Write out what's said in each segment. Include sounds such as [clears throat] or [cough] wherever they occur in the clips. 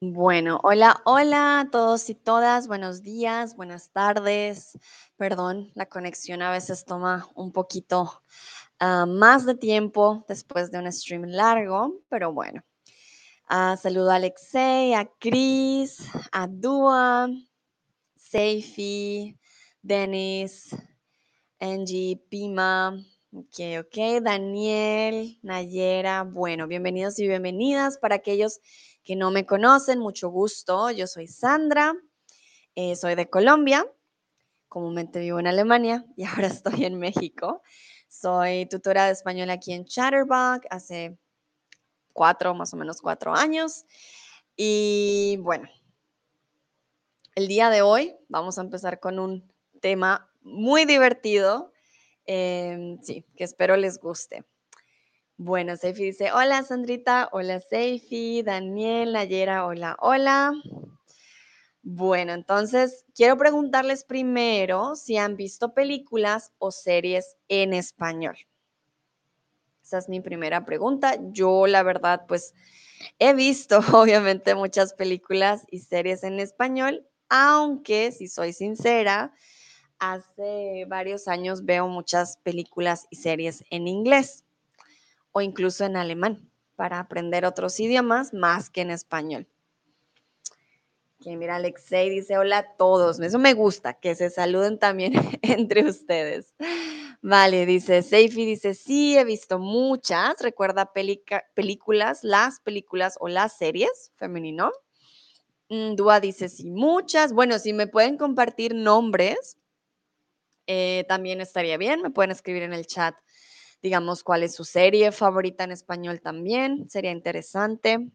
Bueno, hola, hola a todos y todas, buenos días, buenas tardes. Perdón, la conexión a veces toma un poquito ah, más de tiempo después de un stream largo, pero bueno. Ah, saludo a Alexei, a Chris, a Dua, Seifi, Dennis, Angie, Pima, ok, ok, Daniel, Nayera. Bueno, bienvenidos y bienvenidas para aquellos que no me conocen, mucho gusto. Yo soy Sandra, eh, soy de Colombia, comúnmente vivo en Alemania [laughs] y ahora estoy en México. Soy tutora de español aquí en Chatterbox hace cuatro, más o menos cuatro años. Y bueno, el día de hoy vamos a empezar con un tema muy divertido, eh, sí, que espero les guste. Bueno, Seifi dice, hola Sandrita, hola Seifi, Daniel, Nayera, hola, hola. Bueno, entonces quiero preguntarles primero si han visto películas o series en español. Esa es mi primera pregunta. Yo, la verdad, pues he visto [laughs] obviamente muchas películas y series en español, aunque, si soy sincera, hace varios años veo muchas películas y series en inglés o incluso en alemán para aprender otros idiomas más que en español. Que mira, Alexei dice hola a todos. Eso me gusta, que se saluden también [laughs] entre ustedes. Vale, dice Seifi, dice sí, he visto muchas. Recuerda películas, las películas o las series, femenino. Mm, Dúa dice sí, muchas. Bueno, si me pueden compartir nombres, eh, también estaría bien. Me pueden escribir en el chat digamos, cuál es su serie favorita en español también, sería interesante.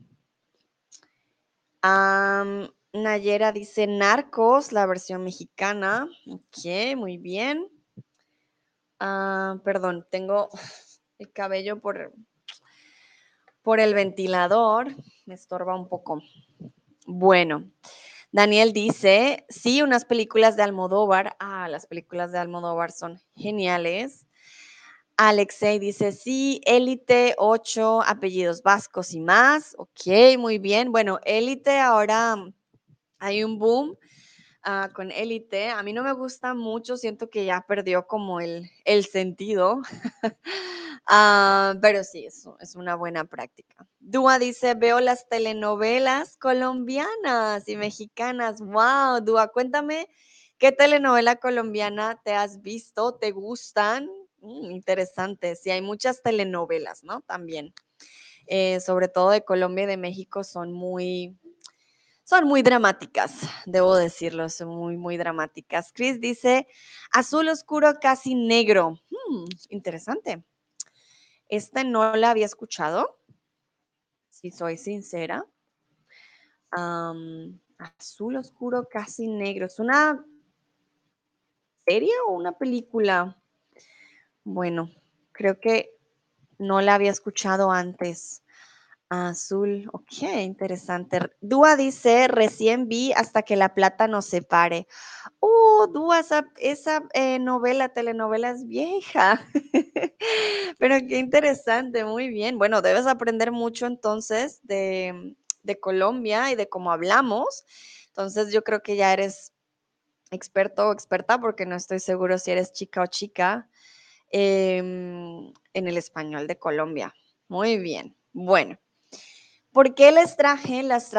Nayera dice Narcos, la versión mexicana. Ok, muy bien. Ah, perdón, tengo [laughs] el cabello por, por el ventilador. Me estorba un poco. Bueno, Daniel dice, sí, unas películas de Almodóvar. Ah, las películas de Almodóvar son geniales. Alexei dice, sí, élite, ocho apellidos vascos y más. Ok, muy bien. Bueno, élite, ahora hay un boom ah, con élite. A mí no me gusta mucho, siento que ya perdió como el, el sentido. [laughs] Ah, pero sí, eso es una buena práctica. Dua dice, veo las telenovelas colombianas y mexicanas. Wow, Dua, cuéntame qué telenovela colombiana te has visto, te gustan Mm, interesante. Sí, hay muchas telenovelas, ¿no? También. Eh, sobre todo de Colombia y de México son muy, son muy dramáticas, debo decirlo, son muy, muy dramáticas. Chris dice, azul oscuro casi negro. Mm, interesante. Esta no la había escuchado, si soy sincera. azul oscuro casi negro. ¿Es una serie o una película? Bueno, creo que no la había escuchado antes. Azul, ok, interesante. Dúa dice, recién vi hasta que la plata nos separe. Oh, Dúa, esa, esa eh, novela, telenovela es vieja. [laughs] Pero qué interesante, muy bien. Bueno, debes aprender mucho entonces de Colombia y de cómo hablamos. Entonces yo creo que ya eres experto o experta porque no estoy seguro si eres chica o chica Em, en el español de Colombia. Muy bien. Bueno, ¿por qué les traje las,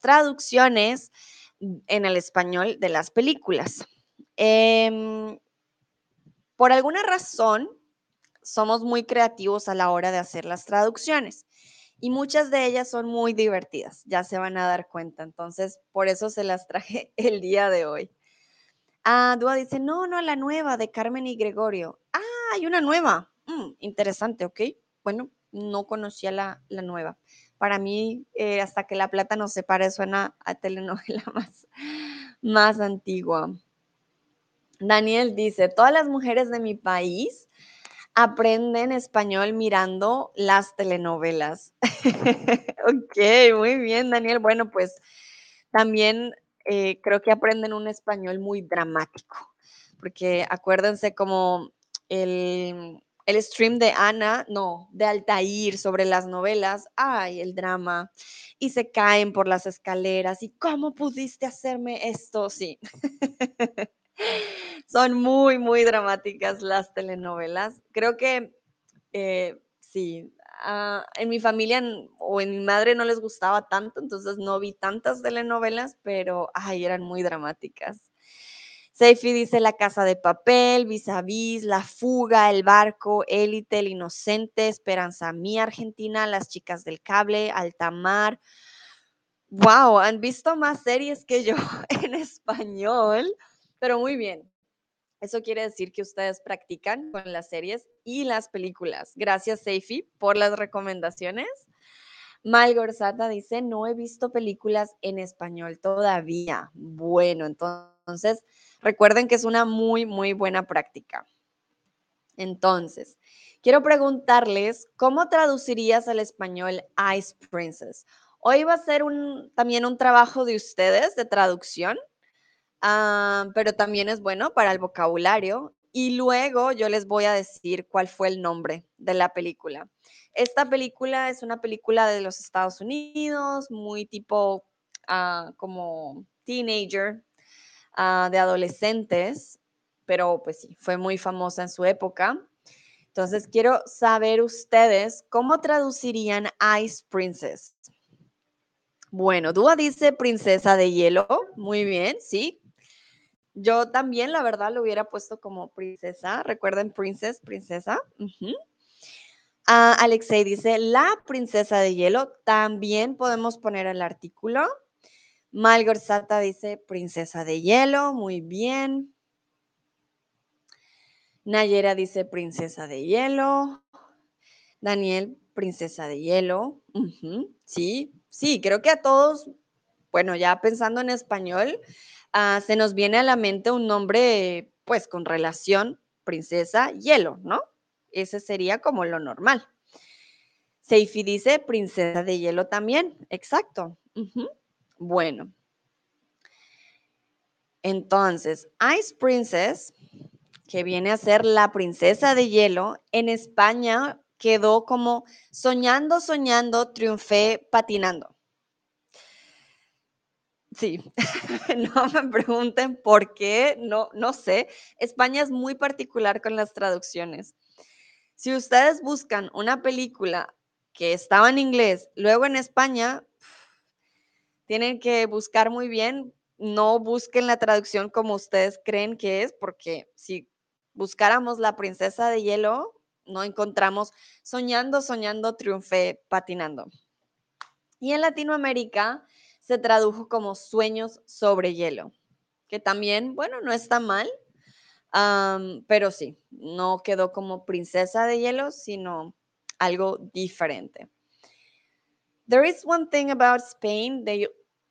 traducciones en el español de las películas? Em, por alguna razón, somos muy creativos a la hora de hacer las traducciones y muchas de ellas son muy divertidas, ya se van a dar cuenta. Entonces, por eso se las traje [laughs] el día de hoy. Ah, Dúa dice, no, no, la nueva de Carmen y Gregorio. Ah, hay una nueva. Mm, interesante, ok. Bueno, no conocía la, nueva. Para mí, eh, hasta que la plata nos separe, suena a telenovela [laughs] más, más antigua. Daniel dice, todas las mujeres de mi país aprenden español mirando las telenovelas. [laughs] ok, muy bien, Daniel. Bueno, pues también eh, creo que aprenden un español muy dramático, porque acuérdense como el, el stream de Ana, no, de Altair sobre las novelas, ay, el drama, y se caen por las escaleras, y cómo pudiste hacerme esto, sí. [laughs] Son muy, muy dramáticas las telenovelas. Creo que eh, sí, ah, en mi familia o en mi madre no les gustaba tanto, entonces no vi tantas telenovelas, pero ay, eran muy dramáticas. Seifi dice La Casa de Papel, Vis a Vis, La Fuga, El Barco, Élite, El Inocente, Esperanza Mía, Argentina, Las Chicas del Cable, Altamar. Wow, han visto más series que yo [laughs] en español, pero muy bien. Eso quiere decir que ustedes practican con las series y las películas. Gracias, Seifi, por las recomendaciones. Malgorzata dice, no he visto películas en español todavía. Bueno, entonces recuerden que es una muy, muy buena práctica. Entonces, quiero preguntarles, ¿cómo traducirías al español Ice Princess? Hoy va a ser también un trabajo de ustedes de traducción. Ah, pero también es bueno para el vocabulario. Y luego yo les voy a decir cuál fue el nombre de la película. Esta película es una película de los Estados Unidos, muy tipo ah, como teenager, ah, de adolescentes, pero pues sí, fue muy famosa en su época. Entonces quiero saber ustedes cómo traducirían Ice Princess. Bueno, Dúa dice princesa de hielo. Muy bien, sí, yo también, la verdad, lo hubiera puesto como princesa. Recuerden, princess, princesa. Ah, Alexei dice, la princesa de hielo. También podemos poner el artículo. Malgorzata dice, princesa de hielo. Muy bien. Nayera dice, princesa de hielo. Daniel, princesa de hielo. Sí, sí, creo que a todos, bueno, ya pensando en español, Ah, se nos viene a la mente un nombre, pues, con relación princesa hielo, ¿no? Ese sería como lo normal. Seifi dice princesa de hielo también, exacto. Bueno. Entonces, Ice Princess, que viene a ser la princesa de hielo, en España quedó como soñando, soñando, triunfé patinando. Sí, [laughs] no me pregunten por qué, no, no sé. España es muy particular con las traducciones. Si ustedes buscan una película que estaba en inglés, luego en España, tienen que buscar muy bien. No busquen la traducción como ustedes creen que es, porque si buscáramos la princesa de hielo, no encontramos soñando, soñando, triunfé, patinando. Y en Latinoamérica, se tradujo como Sueños sobre hielo, que también, bueno, no está mal, pero sí, no quedó como princesa de hielo, sino algo diferente. There is one thing about Spain, they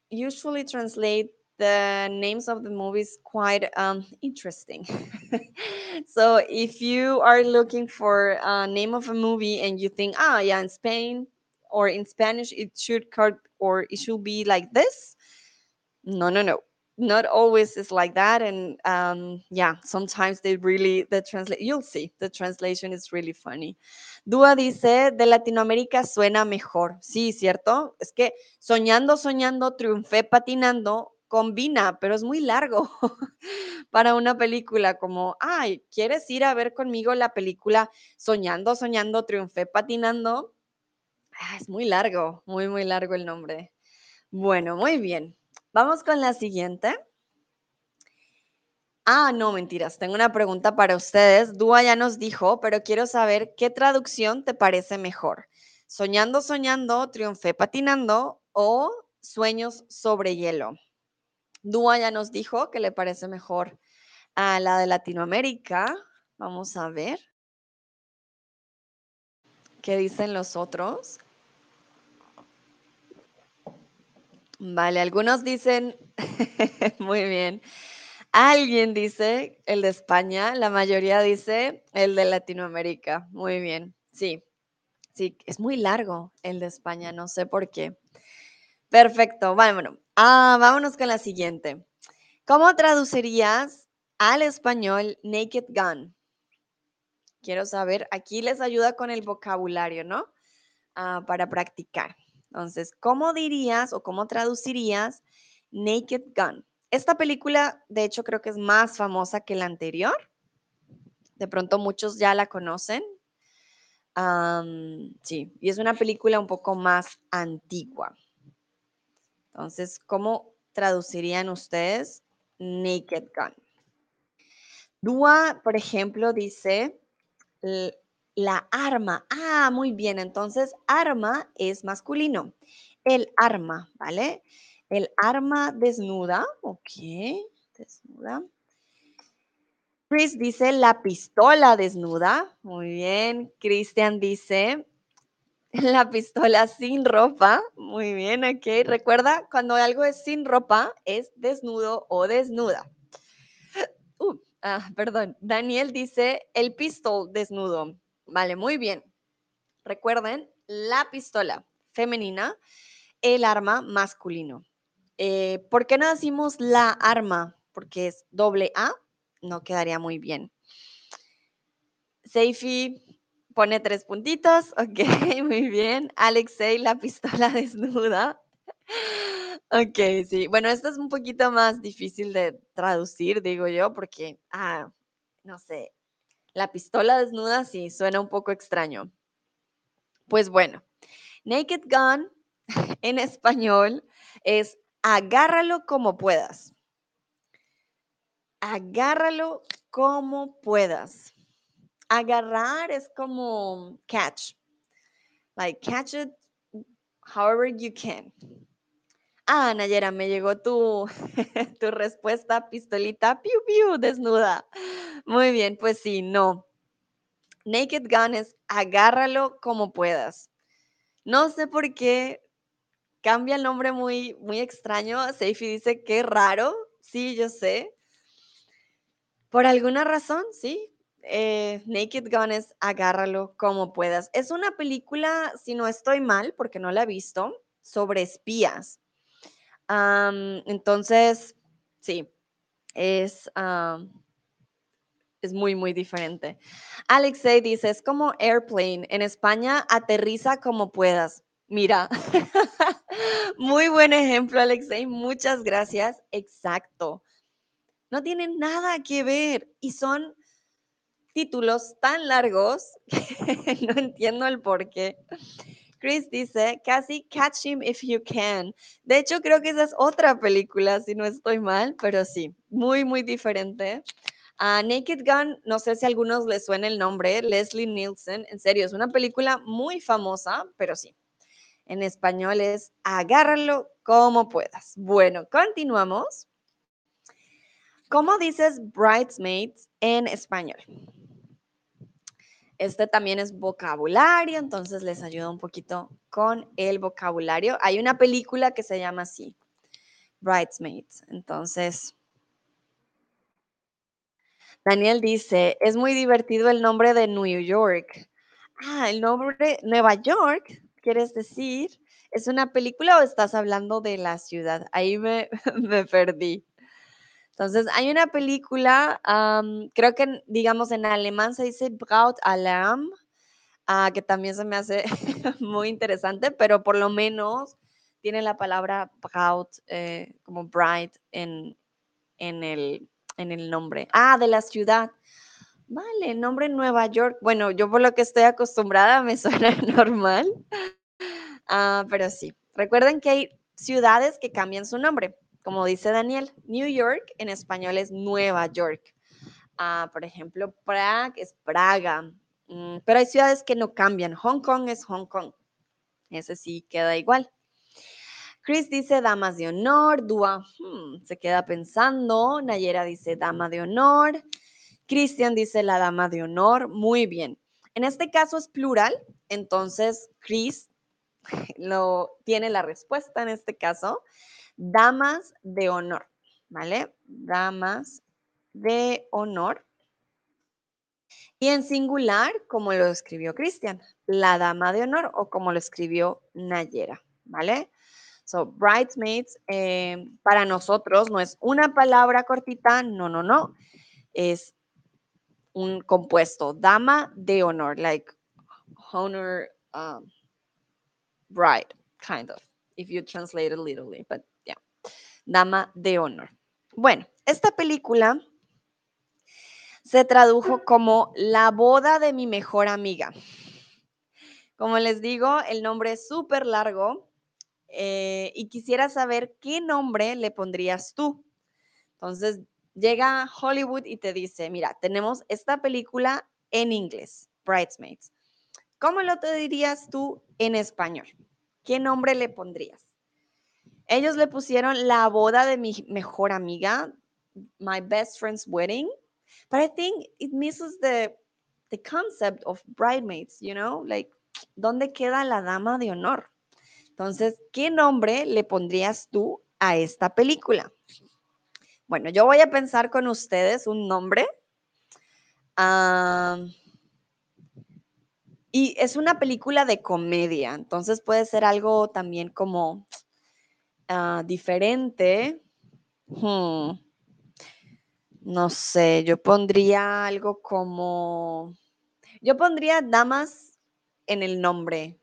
usually translate the names of the movies quite um, interesting. [laughs] so if you are looking for a name of a movie and you think, ah, yeah, in Spain, or in Spanish it should cut or it should be like this. No, no, no. Not always is like that. And um, yeah, sometimes they really, the translate, you'll see, the translation is really funny. Dúa dice, de Latinoamérica suena mejor. Sí, ¿cierto? Es que soñando, soñando, triunfé patinando, combina, pero es muy largo [laughs] para una película como, ay, ¿quieres ir a ver conmigo la película Soñando, soñando, triunfé patinando? Ah, es muy largo, muy, muy largo el nombre. Bueno, muy bien. Vamos con la siguiente. Ah, no, mentiras. Tengo una pregunta para ustedes. Dúa ya nos dijo, pero quiero saber qué traducción te parece mejor. Soñando, soñando, triunfé patinando o sueños sobre hielo. Dúa ya nos dijo que le parece mejor a la de Latinoamérica. Vamos a ver. ¿Qué dicen los otros? Vale, algunos dicen, [laughs] muy bien. Alguien dice el de España, la mayoría dice el de Latinoamérica. Muy bien, sí, sí, es muy largo el de España, no sé por qué. Perfecto, bueno, ah, vámonos con la siguiente. ¿Cómo traducirías al español Naked Gun? Quiero saber, aquí les ayuda con el vocabulario, ¿no? Ah, para practicar. Entonces, ¿cómo dirías o cómo traducirías Naked Gun? Esta película, de hecho, creo que es más famosa que la anterior. De pronto muchos ya la conocen. sí, y es una película un poco más antigua. Entonces, ¿cómo traducirían ustedes Naked Gun? Dua, por ejemplo, dice la arma. Ah, muy bien. Entonces, arma es masculino. El arma, ¿vale? El arma desnuda. Ok, desnuda. Chris dice la pistola desnuda. Muy bien. Christian dice la pistola sin ropa. Muy bien, ok. Recuerda, cuando algo es sin ropa, es desnudo o desnuda. Uh, ah, perdón. Daniel dice el pistol desnudo. Vale, muy bien. Recuerden, la pistola femenina, el arma masculino. Eh, ¿Por qué no decimos la arma? Porque es doble A, no quedaría muy bien. Seifi pone tres puntitos, [laughs] ok, muy bien. Alexei, la pistola [laughs] desnuda. Ok, sí. Bueno, esto es un poquito más difícil de traducir, digo yo, porque, ah, no sé, la pistola desnuda sí suena un poco extraño. Pues bueno, Naked Gun [laughs] en español es agárralo como puedas. Agárralo como puedas. Agarrar es como catch. Like catch it however you can. Ah, Nayera, me llegó tu, [laughs] tu respuesta, pistolita, piu, piu, desnuda. Muy bien, pues sí, no. Naked Gun es agárralo como puedas. No sé por qué cambia el nombre muy, muy extraño. Seifi dice que raro. Sí, yo sé. Por alguna razón, sí. Eh, Naked Gun es agárralo como puedas. Es una película, si no estoy mal, porque no la he visto, sobre espías. Entonces, sí, es, es muy, muy diferente. Alexei dice, es como airplane. En España, aterriza como puedas. Mira, [laughs] muy buen ejemplo, Alexei. Muchas gracias. Exacto. No tienen nada que ver y son títulos tan largos [laughs] que no entiendo el por qué. Chris dice, casi Catch Him If You Can. De hecho, creo que esa es otra película, si no estoy mal, pero sí, muy, muy diferente. A Naked Gun, no sé si a algunos les suena el nombre, Leslie Nielsen, en serio, es una película muy famosa, pero sí. En español es agárralo como puedas. Bueno, continuamos. ¿Cómo dices bridesmaids en español? Este también es vocabulario, entonces les ayuda un poquito con el vocabulario. Hay una película que se llama así, Bridesmaids. Entonces, Daniel dice, es muy divertido el nombre de New York. Ah, el nombre Nueva York, ¿quieres decir? ¿Es una película o estás hablando de la ciudad? Ahí me, [laughs] perdí. Entonces, hay una película, creo que, digamos, en alemán se dice Braut Alarm, ah, que también se me hace [laughs] muy interesante, pero por lo menos tiene la palabra Braut eh, como bright en, en el, en el nombre. Ah, de la ciudad. Vale, nombre Nueva York. Bueno, yo por lo que estoy acostumbrada me [laughs] suena normal. Ah, pero sí. Recuerden que hay ciudades que cambian su nombre. Como dice Daniel, New York en español es Nueva York. Ah, por ejemplo, Prague es Praga. Mm, pero hay ciudades que no cambian. Hong Kong es Hong Kong. Ese sí queda igual. Chris dice damas de honor, Dua hmm, se queda pensando, Nayera dice dama de honor, Christian dice la dama de honor, muy bien. En este caso es plural, entonces Chris [laughs] lo, tiene la respuesta en este caso, damas de honor, ¿vale? Damas de honor. Y en singular, como lo escribió Cristian, la dama de honor o como lo escribió Nayera, ¿vale? So, bridesmaids, eh, para nosotros no es una palabra cortita, no, no, no. Es un compuesto, dama de honor, like honor um, bride, kind of, if you translate it literally, but dama de honor. Bueno, esta película se tradujo como La boda de mi mejor amiga. Como les digo, el nombre es súper largo eh, y quisiera saber qué nombre le pondrías tú. Entonces, llega Hollywood y te dice, mira, tenemos esta película en inglés, Bridesmaids. ¿Cómo lo te dirías tú en español? ¿Qué nombre le pondrías? Ellos le pusieron la boda de mi mejor amiga, my best friend's wedding, but I think it misses the the concept of bridesmaids, you know, like ¿dónde queda la dama de honor? Entonces, ¿qué nombre le pondrías tú a esta película? Bueno, yo voy a pensar con ustedes un nombre. y es una película de comedia, entonces puede ser algo también como ah, diferente. Hmm. No sé, yo pondría algo como, yo pondría damas en el nombre,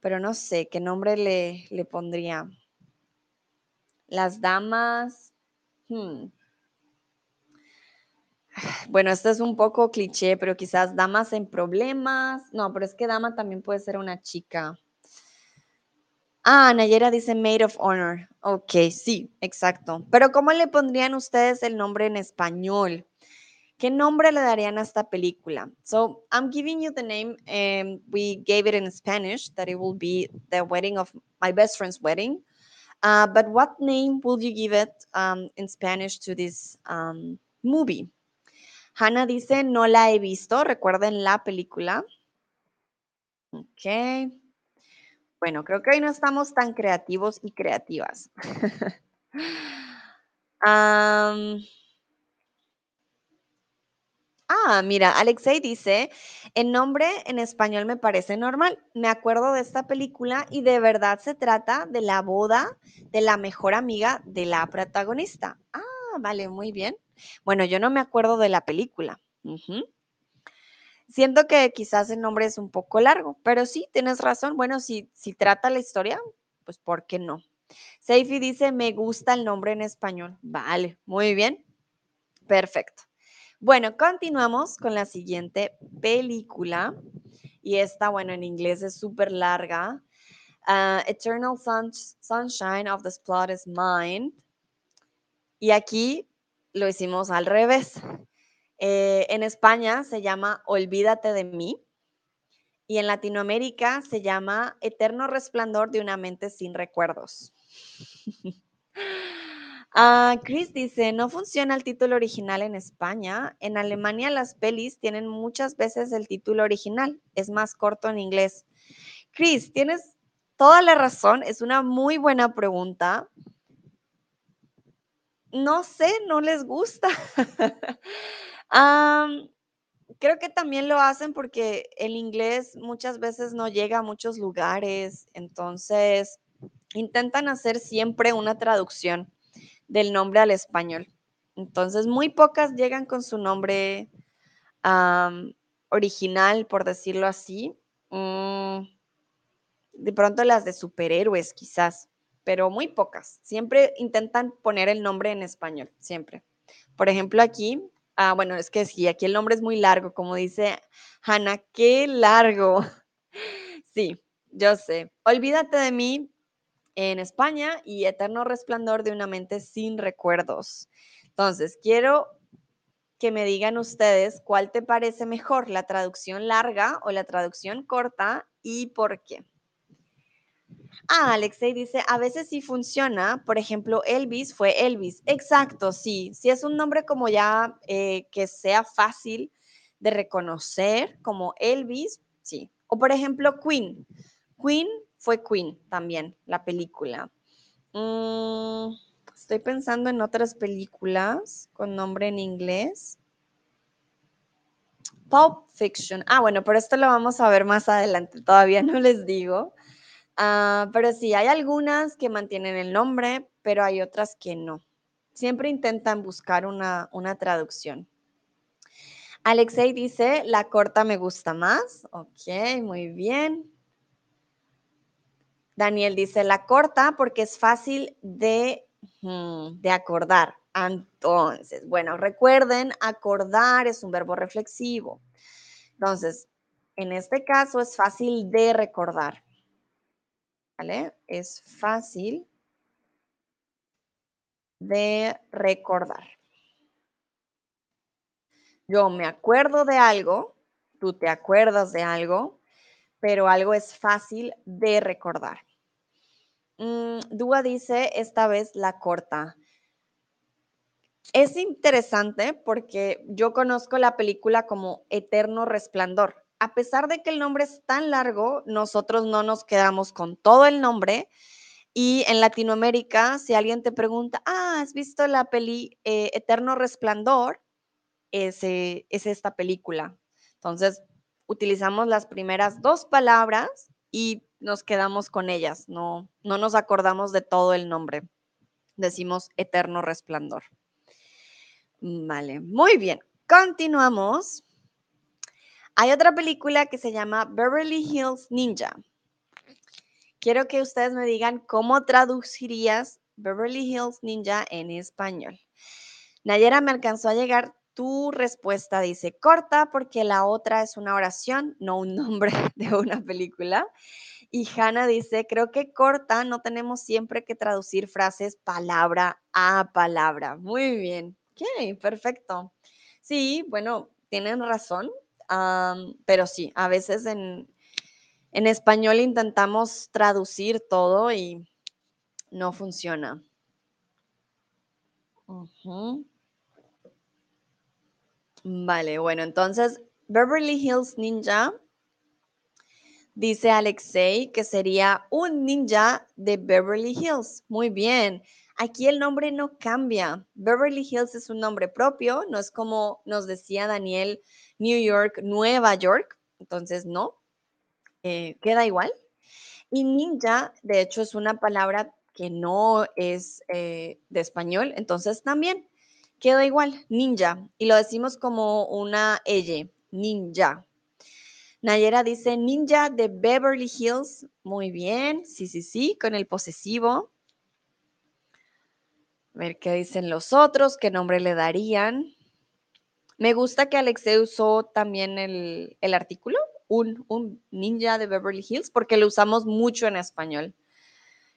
pero no sé qué nombre le, le pondría. Las damas. Hmm. [sighs] Bueno, esto es un poco cliché, pero quizás damas en problemas. No, pero es que dama también puede ser una chica. Ah, Nayera dice Maid of Honor. Ok, sí, exacto. Pero ¿cómo le pondrían ustedes el nombre en español? ¿Qué nombre le darían a esta película? So I'm giving you the name. Um, we gave it in Spanish that it will be the wedding of my best friend's wedding. Uh, but what name will you give it um, in Spanish to this um, movie? Hannah dice, no la he visto. Recuerden la película. Ok. Bueno, creo que hoy no estamos tan creativos y creativas. [laughs] Ah, mira, Alexei dice, el nombre en español me parece normal. Me acuerdo de esta película y de verdad se trata de la boda de la mejor amiga de la protagonista. Ah, vale, muy bien. Bueno, yo no me acuerdo de la película. Siento que quizás el nombre es un poco largo, pero sí, tienes razón. Bueno, si, si trata la historia, pues ¿por qué no? Seifi dice, me gusta el nombre en español. Vale, muy bien. Perfecto. Bueno, continuamos con la siguiente película. Y esta, bueno, en inglés es súper larga. Ah, Eternal Sunshine of the Spotless Mind. Y aquí lo hicimos al revés. Eh, en España se llama Olvídate de mí. Y en Latinoamérica se llama Eterno Resplandor de una mente sin recuerdos. [laughs] Ah, Chris dice, no funciona el título original en España. En Alemania las pelis tienen muchas veces el título original. Es más corto en inglés. Chris, tienes toda la razón. Es una muy buena pregunta. No sé, no les gusta. [laughs] creo que también lo hacen porque el inglés muchas veces no llega a muchos lugares. Entonces, intentan hacer siempre una traducción del nombre al español. Entonces, muy pocas llegan con su nombre original, por decirlo así. Mm, de pronto las de superhéroes, quizás, pero muy pocas. Siempre intentan poner el nombre en español, siempre. Por ejemplo, aquí, ah, bueno, es que sí, aquí el nombre es muy largo, como dice Hannah, qué largo. [laughs] Sí, yo sé. Olvídate de mí, en España y Eterno Resplandor de una mente sin recuerdos. Entonces, quiero que me digan ustedes cuál te parece mejor, la traducción larga o la traducción corta y por qué. Ah, Alexei dice, a veces sí funciona. Por ejemplo, Elvis fue Elvis. Exacto, sí. Si es un nombre como ya eh, que sea fácil de reconocer, como Elvis, sí. O por ejemplo, Queen. Queen fue Queen también, la película. Mm, estoy pensando en otras películas con nombre en inglés. Pulp Fiction. Ah, bueno, pero esto lo vamos a ver más adelante, todavía no les digo. Ah, pero sí, hay algunas que mantienen el nombre, pero hay otras que no. Siempre intentan buscar una, una traducción. Alexei dice, la corta me gusta más. Ok, muy bien. Daniel dice, la corta porque es fácil de, de acordar. Entonces, bueno, recuerden, acordar es un verbo reflexivo. Entonces, en este caso es fácil de recordar. Es fácil de recordar. Yo me acuerdo de algo, tú te acuerdas de algo, pero algo es fácil de recordar. Mm, Dúa dice, esta vez la corta. Es interesante porque yo conozco la película como Eterno Resplandor. A pesar de que el nombre es tan largo, nosotros no nos quedamos con todo el nombre. Y en Latinoamérica, si alguien te pregunta, ah, ¿has visto la peli eh, Eterno Resplandor? Es esta película. Entonces, utilizamos las primeras dos palabras y nos quedamos con ellas, no, no nos acordamos de todo el nombre. Decimos Eterno Resplandor. Vale, muy bien. Continuamos. Hay otra película que se llama Beverly Hills Ninja. Quiero que ustedes me digan cómo traducirías Beverly Hills Ninja en español. Nayera me alcanzó a llegar tu respuesta, dice corta porque la otra es una oración, no un nombre [laughs] de una película. Y Hanna dice, creo que corta, no tenemos siempre que traducir frases palabra a palabra. Muy bien. Ok, perfecto. Sí, bueno, tienen razón, pero sí, a veces en, español intentamos traducir todo y no funciona. Vale, bueno, entonces Beverly Hills Ninja dice Alexei que sería un ninja de Beverly Hills. Muy bien. Aquí el nombre no cambia. Beverly Hills es un nombre propio, no es como nos decía Daniel, New York, Nueva York. Entonces, no, eh, queda igual. Y ninja, de hecho, es una palabra que no es eh, de español, entonces también queda igual, ninja. Y lo decimos como una L, ninja. Nayera dice ninja de Beverly Hills. Muy bien, sí, sí, sí, con el posesivo. A ver qué dicen los otros, qué nombre le darían. Me gusta que Alexei usó también el, artículo, un, un, ninja de Beverly Hills, porque lo usamos mucho en español,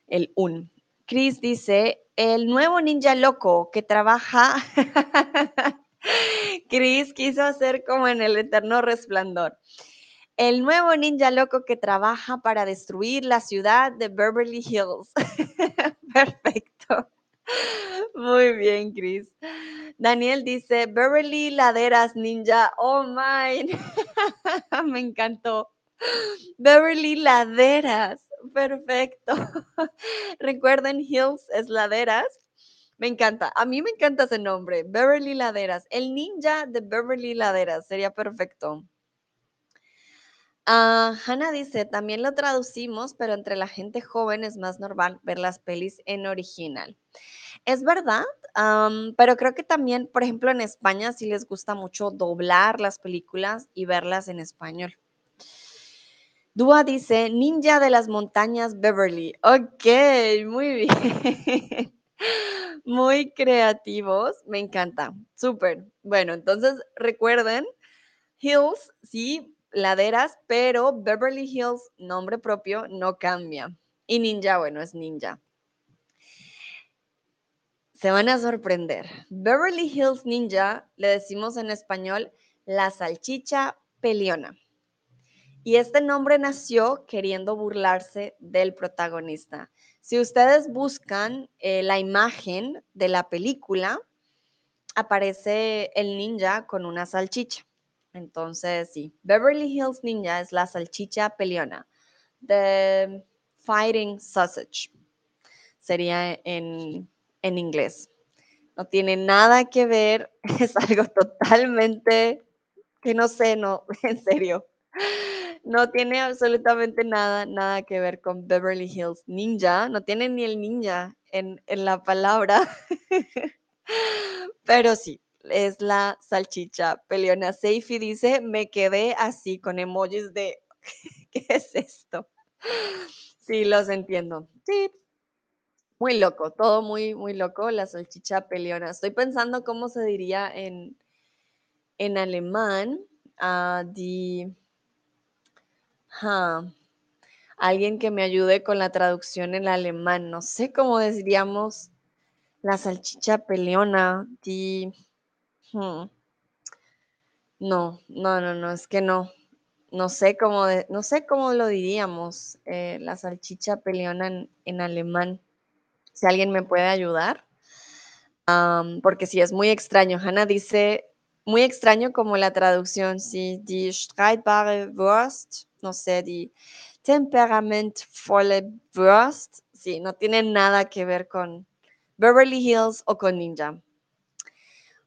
el un. Chris dice, el nuevo ninja loco que trabaja. [laughs] Chris quiso hacer como en el eterno resplandor. El nuevo ninja loco que trabaja para destruir la ciudad de Beverly Hills. [laughs] Perfecto. Muy bien, Chris. Daniel dice, Beverly Laderas Ninja. Oh, my. [laughs] Me encantó. Beverly Laderas. Perfecto. [laughs] Recuerden, Hills es Laderas. Me encanta. A mí me encanta ese nombre. Beverly Laderas. El ninja de Beverly Laderas. Sería perfecto. Uh, Hannah dice, también lo traducimos, pero entre la gente joven es más normal ver las pelis en original. Es verdad, pero creo que también, por ejemplo, en España sí les gusta mucho doblar las películas y verlas en español. Dúa dice, Ninja de las Montañas Beverly. Ok, muy [laughs] bien. Muy creativos, me encanta. Súper. Bueno, entonces recuerden, Hills, sí, laderas, pero Beverly Hills, nombre propio, no cambia. Y ninja, bueno, es ninja. Se van a sorprender. Beverly Hills Ninja le decimos en español la salchicha peliona. Y este nombre nació queriendo burlarse del protagonista. Si ustedes buscan eh, la imagen de la película, aparece el ninja con una salchicha. Entonces, sí, Beverly Hills Ninja es la salchicha peleona. The Fighting Sausage sería en, en inglés. No tiene nada que ver, [laughs] es algo totalmente que no sé, no, [laughs] en serio. No tiene absolutamente nada, nada que ver con Beverly Hills Ninja. No tiene ni el ninja en, en la palabra. [laughs] Pero sí, es la salchicha peleona. Seifi dice, me quedé así con emojis de, [laughs] ¿qué es esto? Sí, los entiendo. Sí, muy loco, todo muy, muy loco, la salchicha peleona. Estoy pensando cómo se diría en, en alemán. Uh, alguien que me ayude con la traducción en alemán. No sé cómo diríamos la salchicha peleona. No, no, no, no, es que no. No sé cómo, no sé cómo lo diríamos, eh, la salchicha peleona en, alemán si alguien me puede ayudar, porque sí es muy extraño. Hannah dice, muy extraño como la traducción, sí, die streitbare Wurst, no sé, die temperamentvolle Wurst, sí, no tiene nada que ver con Beverly Hills o con Ninja.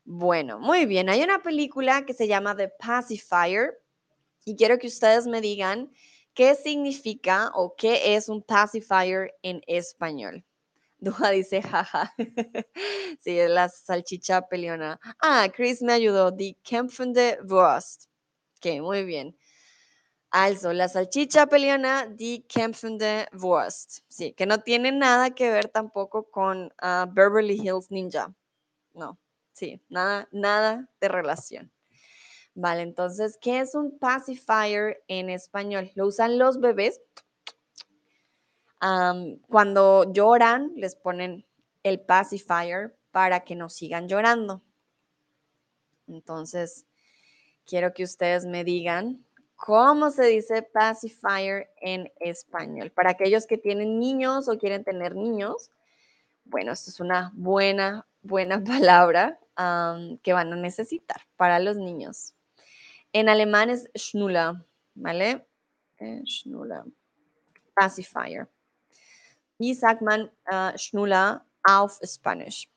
Bueno, muy bien, hay una película que se llama The Pacifier y quiero que ustedes me digan qué significa o qué es un pacifier en español. [laughs] Dua dice, jaja. [laughs] sí, es la salchicha peleona. Ah, Chris me ayudó. Die kämpfende Wurst. Ok, muy bien. Also, la salchicha peleona, die kämpfende Wurst. Sí, que no tiene nada que ver tampoco con ah, Beverly Hills Ninja. No, sí, nada, nada de relación. Vale, entonces, ¿qué es un pacifier en español? Lo usan los bebés cuando lloran, les ponen el pacifier para que no sigan llorando. Entonces, quiero que ustedes me digan cómo se dice pacifier en español. Para aquellos que tienen niños o quieren tener niños, bueno, esto es una buena, buena [laughs] palabra que van a necesitar para los niños. En alemán es Schnuller, ¿vale? Eh, Schnuller. Pacifier. Wie sagt man uh, Schnuller auf Spanish?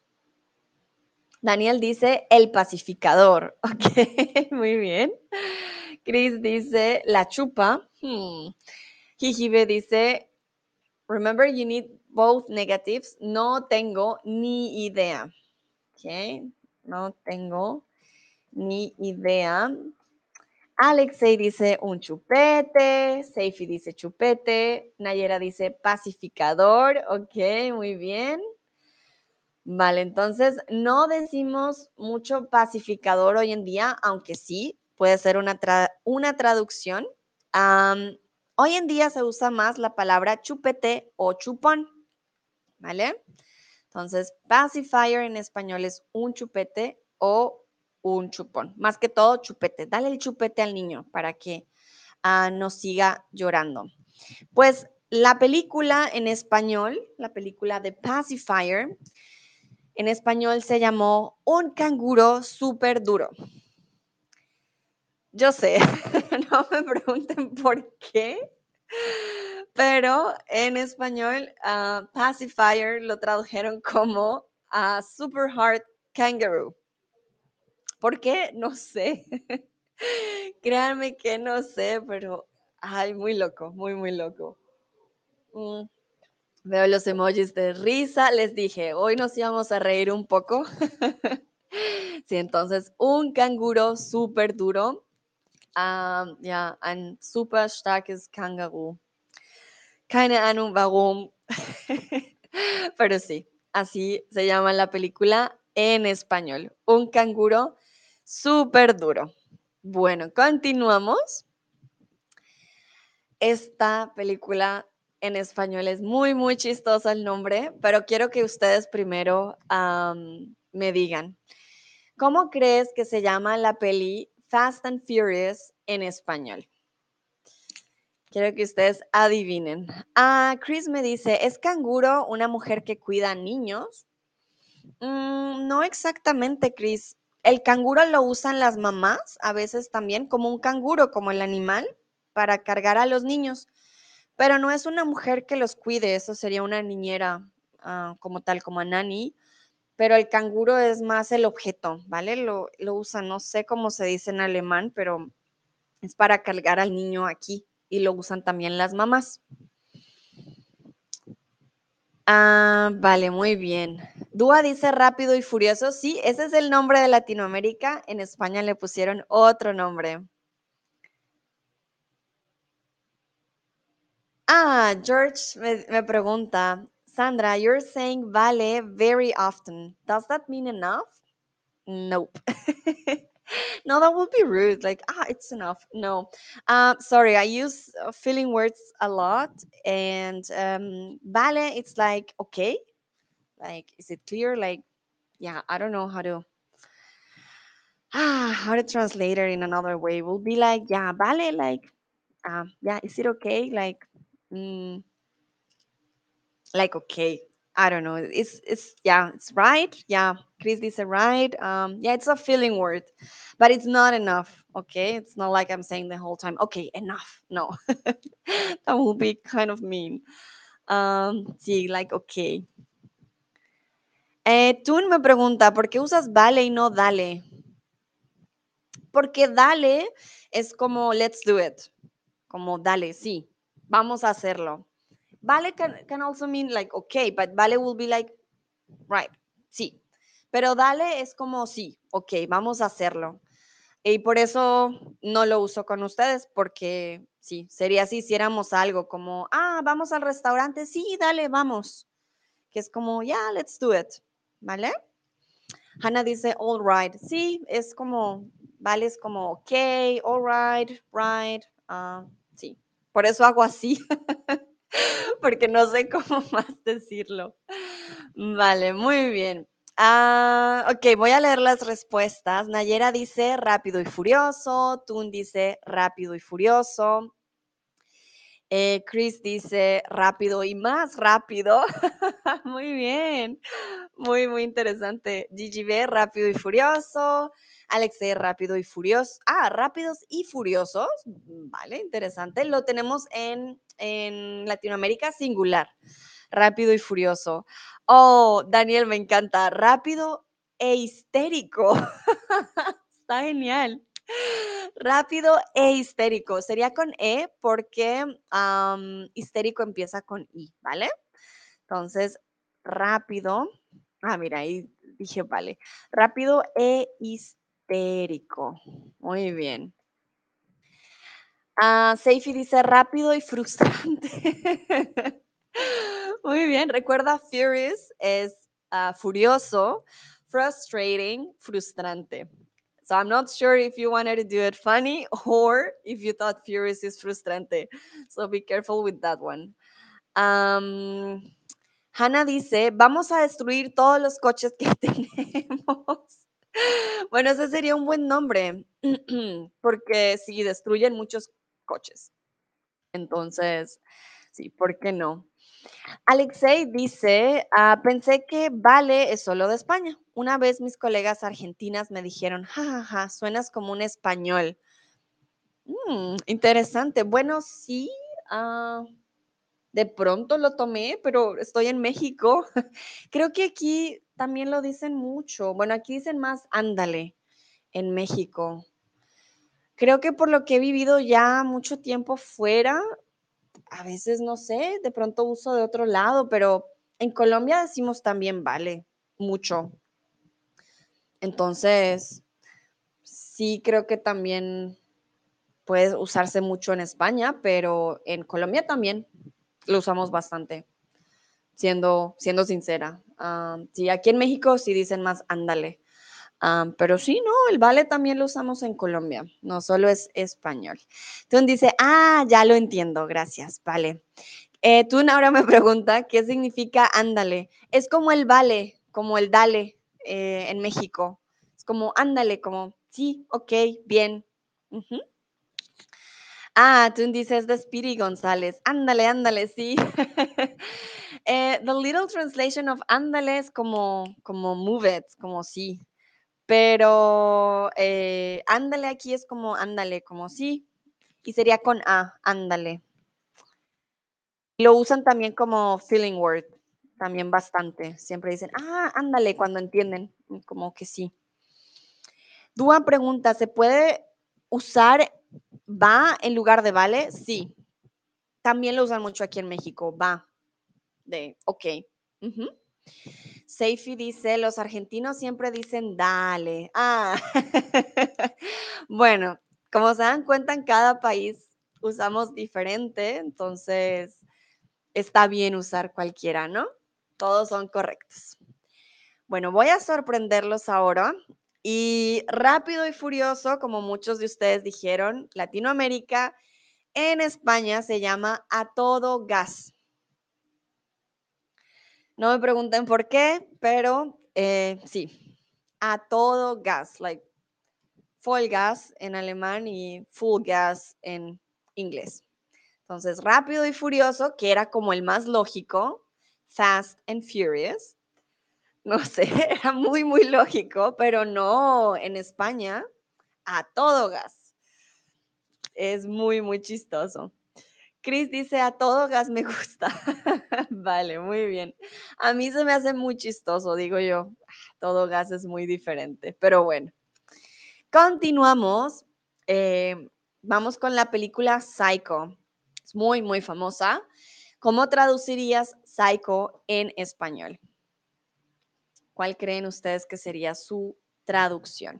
Daniel dice el pacificador. [laughs] Ok, muy bien. Chris dice la chupa. Hmm. Jijibe dice, remember you need both negatives. No tengo ni idea. Ok, no tengo ni idea. Alexei dice un chupete, Seifi dice chupete, Nayera dice pacificador, ok, muy bien. Vale, entonces no decimos mucho pacificador hoy en día, aunque sí puede ser una, una traducción. hoy en día se usa más la palabra chupete o chupón, ¿vale? Entonces, pacifier en español es un chupete o un chupón. Más que todo, chupete. Dale el chupete al niño para que ah, no siga llorando. Pues la película en español, la película de Pacifier, en español se llamó Un canguro súper duro. Yo sé, [laughs] no me pregunten por qué, pero en español ah, Pacifier lo tradujeron como a Super Hard Kangaroo. ¿Por qué? No sé. [laughs] Créanme que no sé, pero, ay, muy loco, muy, muy loco. Mm, veo los emojis de risa. Les dije, hoy nos íbamos a reír un poco. [laughs] sí, entonces, un canguro súper duro. Um, ja, ein super starkes Känguru. Keine Ahnung warum, [laughs] pero sí, así se llama la película en español. Un canguro súper duro. Bueno, continuamos. Esta película en español es muy, muy chistosa el nombre, pero quiero que ustedes primero me digan, ¿cómo crees que se llama la peli Fast and Furious en español? Quiero que ustedes adivinen. Ah, Chris me dice, ¿es canguro una mujer que cuida a niños? Mm, no exactamente, Chris. El canguro lo usan las mamás a veces también como un canguro, como el animal, para cargar a los niños. Pero no es una mujer que los cuide, eso sería una niñera ah, como tal, como a nani. Pero el canguro es más el objeto, ¿vale? Lo, lo usan, no sé cómo se dice en alemán, pero es para cargar al niño aquí y lo usan también las mamás. Ah, vale, muy bien. Dúa dice rápido y furioso. Sí, ese es el nombre de Latinoamérica. En España le pusieron otro nombre. Ah, George me, me pregunta, Sandra, you're saying vale very often. Does that mean enough? Nope. [laughs] no, that would be rude. Like, ah, it's enough. No. Uh, sorry, I use uh, feeling words a lot. And um, vale, it's like, okay. Like, is it clear? Like, yeah, I don't know how to. Ah, [sighs] how to translate it in another way will be like, yeah, vale, like, um, yeah, is it okay? Like, mm, like okay i don't know it's it's yeah it's right yeah chris is right um yeah it's a feeling word but it's not enough okay it's not like i'm saying the whole time okay enough no [laughs] that will be kind of mean um sí like okay. Eh, Tun me pregunta por qué usas vale y no dale porque dale es como let's do it como dale sí vamos a hacerlo Vale can, can also mean like okay, but vale will be like right, sí. Pero dale es como sí, ok, vamos a hacerlo. Y por eso no lo uso con ustedes, porque sí, sería si hiciéramos algo como, ah, vamos al restaurante, sí, dale, vamos. Que es como, ya, yeah, let's do it, ¿vale? Hannah dice, all right, sí, es como, vale, es como, ok, all right, right, uh, sí. Por eso hago así. [laughs] [laughs] porque no sé cómo [laughs] más decirlo. Vale, muy bien. Ah, ok, voy a leer las respuestas. Nayera dice rápido y furioso. Tun dice rápido y furioso. Eh, Chris dice rápido y más rápido. [laughs] muy bien. Muy, muy interesante. GGB, rápido y furioso. Alex rápido y furioso. Ah, rápidos y furiosos. Vale, interesante. Lo tenemos en, en Latinoamérica singular. Rápido y furioso. Oh, Daniel, me encanta. Rápido e histérico. [laughs] Está genial. Rápido e histérico. Sería con E porque um, histérico empieza con I, ¿vale? Entonces, rápido. Ah, mira, ahí dije, vale. Rápido e histérico. Muy bien. Ah, Seifi dice rápido y frustrante. [laughs] Muy bien, recuerda, furious es uh, furioso, frustrating, frustrante. So I'm not sure if you wanted to do it funny [laughs] or if you thought furious is frustrante. So be careful with that one. Um, Hannah dice, vamos a destruir todos los coches que [laughs] tenemos. Bueno, ese sería un buen nombre, [clears throat] porque sí, destruyen muchos coches. Entonces, sí, ¿por qué no? Alexei dice, ah, pensé que vale es solo de España. Una vez mis colegas argentinas me dijeron, jajaja, ja, ja, suenas como un español. Mm, interesante. Bueno, sí, uh, de pronto lo tomé, pero estoy en México. [laughs] Creo que aquí también lo dicen mucho. Bueno, aquí dicen más ándale en México. Creo que por lo que he vivido ya mucho tiempo fuera, a veces no sé, de pronto uso de otro lado, pero en Colombia decimos también vale mucho. Entonces, sí creo que también puede usarse mucho en España, pero en Colombia también lo usamos bastante, siendo, siendo sincera. Sí, aquí en México sí dicen más ándale, um, pero sí, no, el vale también lo usamos en Colombia, no solo es español. Entonces dice, ah, ya lo entiendo, gracias, vale. Eh, tú ahora me [laughs] pregunta, ¿qué significa ándale? Es como el vale, como el dale eh, en México. Es como ándale, como sí, ok, bien. Uh -huh. Ah, tú dices de Speedy González. Ándale, ándale, sí. [laughs] eh, the little translation of ándale es como, como move it, como sí. Pero eh, ándale aquí es como ándale, como sí. Y sería con A, ándale. Lo usan también como feeling word, también bastante. Siempre dicen, ah, ándale, cuando entienden, como que sí. Dúa pregunta, ¿se puede usar va en lugar de vale? Sí. También lo usan mucho aquí en México, va. De, ok. Seifi dice, los argentinos siempre dicen dale. Ah, [laughs] bueno, como se dan cuenta, en cada país usamos diferente, entonces está bien usar cualquiera, ¿no? Todos son correctos. Bueno, voy a sorprenderlos ahora y rápido y furioso, como muchos de ustedes dijeron, Latinoamérica en España se llama a todo gas. No me pregunten por qué, pero eh, sí, a todo gas, like full gas en alemán y full gas en inglés. Entonces, rápido y furioso, que era como el más lógico, fast and furious. No [laughs] sé, era muy, muy lógico, pero no en España, a todo gas. Es muy, muy chistoso. Chris dice, a todo gas me gusta. [laughs] vale, muy bien. A mí se me hace muy chistoso, digo yo. Todo gas es muy diferente, pero bueno. Continuamos. Eh, vamos con la película Psycho. Es muy, muy famosa. ¿Cómo traducirías Psycho en español? ¿Cuál creen ustedes que sería su traducción?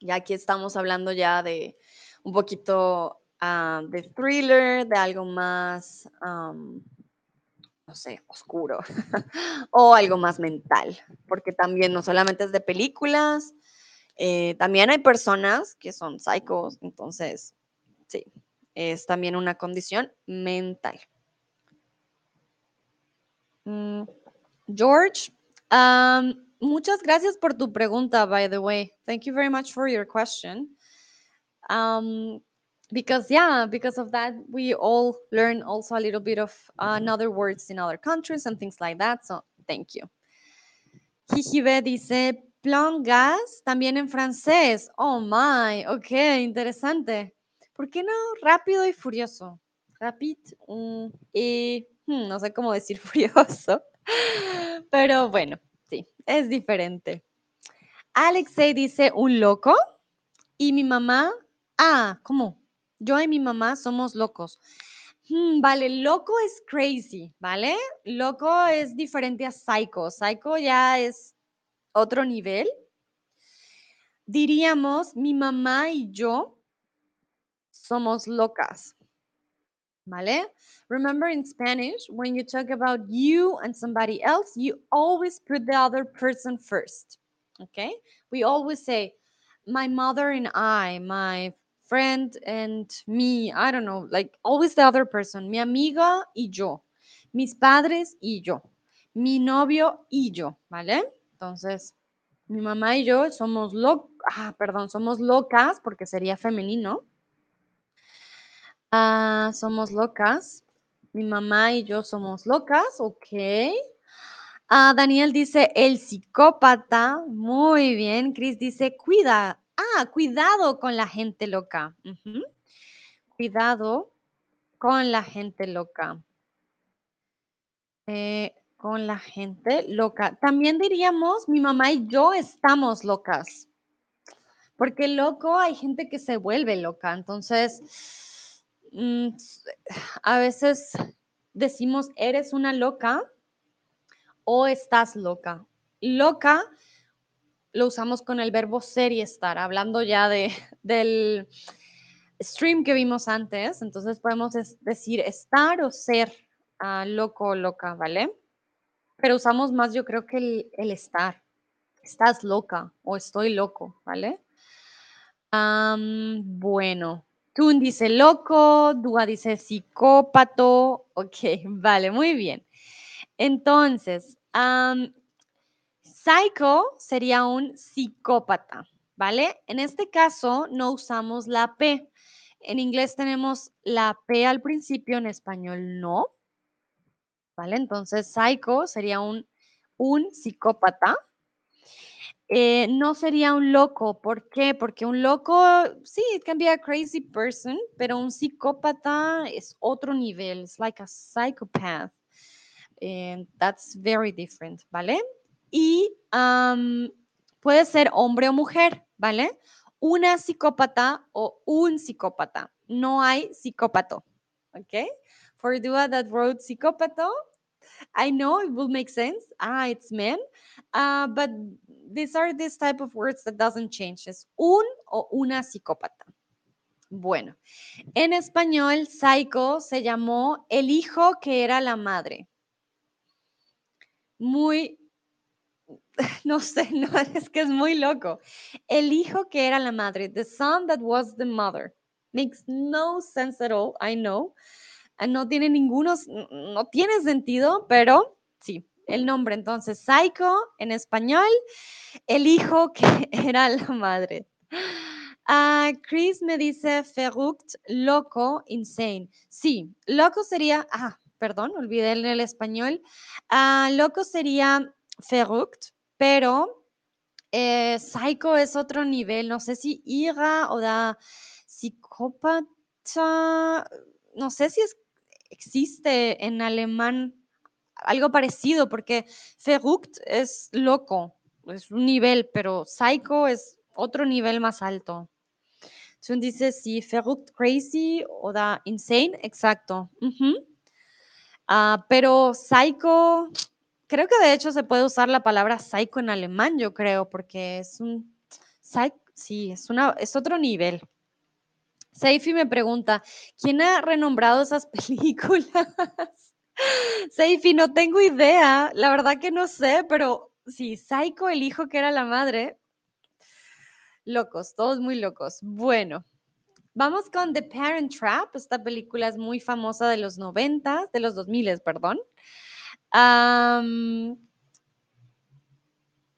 Y aquí estamos hablando ya de un poquito Ah, de thriller, de algo más, no sé, oscuro [laughs] o algo más mental, porque también no solamente es de películas, eh, también hay personas que son psicos, entonces, sí, es también una condición mental. Mm, George, muchas gracias por tu pregunta, by the way. Thank you very much for your question because yeah because of that we all learn also a little bit of another words in other countries and things like that so thank you. Jijibe dice plan gas también en francés. Oh my. Ok interesante. ¿por qué no rápido y furioso rapid y hmm, no sé cómo decir [laughs] furioso pero bueno sí es diferente. Alexei dice un loco y mi mamá ah ¿cómo? Yo y mi mamá somos locos. Mm, vale, loco es crazy, ¿vale? Loco es diferente a psycho. Psycho ya es otro nivel. Diríamos, mi mamá y yo somos locas. ¿Vale? Remember in Spanish, when you talk about you and somebody else, you always put the other person first. Okay? We always say, my mother and I, my friend and me, I don't know, like always the other person, mi amiga y yo, mis padres y yo, mi novio y yo, ¿vale? Entonces, mi mamá y yo somos locas, ah, perdón, somos locas porque sería femenino. Ah, somos locas. Mi mamá y yo somos locas, ok. Ah, Daniel dice el psicópata. Muy bien. Chris dice cuida, Ah, cuidado con la gente loca. Cuidado con la gente loca. Eh, con la gente loca. También diríamos, mi mamá y yo estamos locas. Porque loco hay gente que se vuelve loca. Entonces, mm, a veces decimos, eres una loca o estás loca. Loca lo usamos con el verbo ser y estar, hablando ya de, [laughs] del stream que vimos antes. Entonces podemos decir estar o ser ah, loco o loca, ¿vale? Pero usamos más, yo creo que el, estar. Estás loca o estoy loco, ¿vale? bueno, Tun dice loco, Dua dice psicópato. Ok, [laughs] vale, muy bien. Entonces, Psycho sería un psicópata, ¿vale? En este caso no usamos la P. En inglés tenemos la P al principio, en español no. ¿Vale? Entonces, psycho sería un, un psicópata. Eh, no sería un loco. ¿Por qué? Porque un loco, sí, it can be a crazy person, pero un psicópata es otro nivel. It's like a psychopath. And that's very different, ¿vale? Y puede ser hombre o mujer, ¿vale? Una psicópata o un psicópata. No hay psicópato, ¿ok? For Dua that wrote psicópato, I know it will make sense. Ah, it's men. Uh, but these are these type of words that doesn't change. Es un o una psicópata. Bueno, en español, Psycho se llamó el hijo que era la madre. Muy, [laughs] no sé, [laughs] no, es que es muy loco. El hijo que era la madre, the son that was the mother. Makes no sense at all, I know. Ah, no tiene ninguno, no tiene sentido, pero sí, el nombre entonces, Psycho en español, el hijo que [laughs] era la madre. Ah, Chris me dice Ferruct, loco, insane. Sí, loco sería, ah, perdón, olvidé el español. Ah, loco sería Ferruct, pero eh, psycho es otro nivel. No sé si ira o da psicópata. No sé si existe en alemán algo parecido, porque Verrückt es loco, es un nivel, pero psycho es otro nivel más alto. Entonces dice si verrückt, crazy o da insane, exacto. Ah, pero psycho, creo que de hecho se puede usar la palabra psycho en alemán, yo creo, porque es un, sí, es, una, es otro nivel. Seifi me pregunta, ¿quién ha renombrado esas [laughs] películas? Seifi, no tengo idea, la verdad que no sé, pero sí, Psycho, el hijo que era la madre, locos, todos muy locos. Bueno, vamos con The Parent Trap, esta película es muy famosa de los 90, de los 2000, perdón.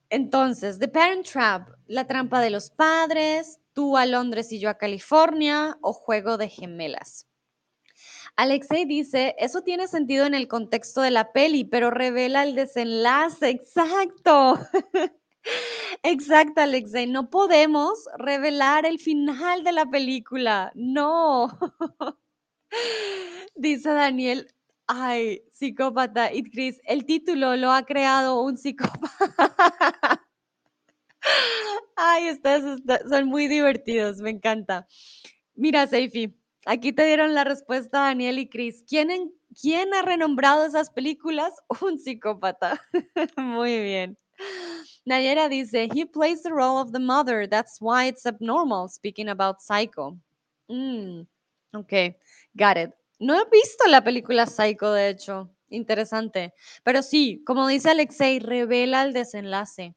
Entonces, The Parent Trap, la trampa de los padres, tú a Londres y yo a California o juego de gemelas. Alexei dice, eso tiene sentido en el contexto de la peli, pero revela el desenlace. Exacto. [laughs] Exacto, Alexei. No podemos revelar el final de la película. No. [laughs] Dice Daniel, ay, psicópata. Y Chris, el título lo ha creado un psicópata. [laughs] Ay, ustedes son muy divertidos, me encanta. Mira, Seifi, Aquí te dieron la respuesta, Daniel y Chris. ¿Quién, ¿Quién ha renombrado esas películas? [laughs] Un psicópata. [laughs] Muy bien. Nayera dice, he plays the role of the mother. That's why it's abnormal, speaking about Psycho. Mm, ok, got it. No he visto la película Psycho, de hecho. Interesante. Pero sí, como dice Alexei, revela el desenlace.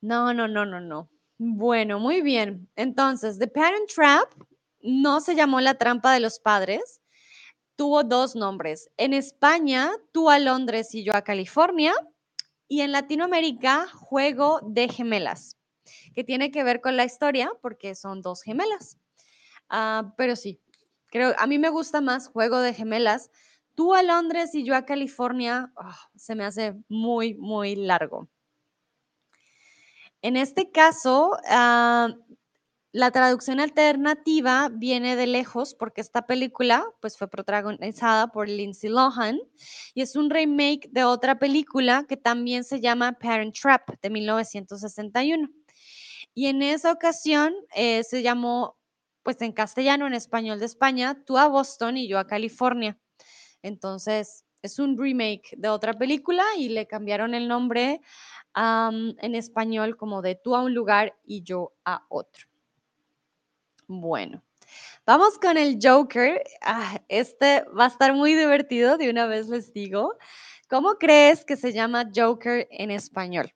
No, no, no, no, no. Bueno, muy bien. Entonces, The Parent Trap no se llamó La trampa de los padres, tuvo dos nombres. En España, tú a Londres y yo a California. Y en Latinoamérica, Juego de Gemelas, que tiene que ver con la historia porque son dos gemelas. Ah, pero sí, creo, a mí me gusta más Juego de Gemelas. Tú a Londres y yo a California, ah, se me hace muy, muy largo. En este caso, ah, la traducción alternativa viene de lejos porque esta película pues, fue protagonizada por Lindsay Lohan y es un remake de otra película que también se llama Parent Trap de 1961. Y en esa ocasión eh, se llamó, pues en castellano, en español de España, tú a Boston y yo a California. Entonces, es un remake de otra película y le cambiaron el nombre en español como de tú a un lugar y yo a otro. Bueno, vamos con el Joker. Ah, este va a estar muy divertido, de una vez les digo. ¿Cómo crees que se llama Joker en español?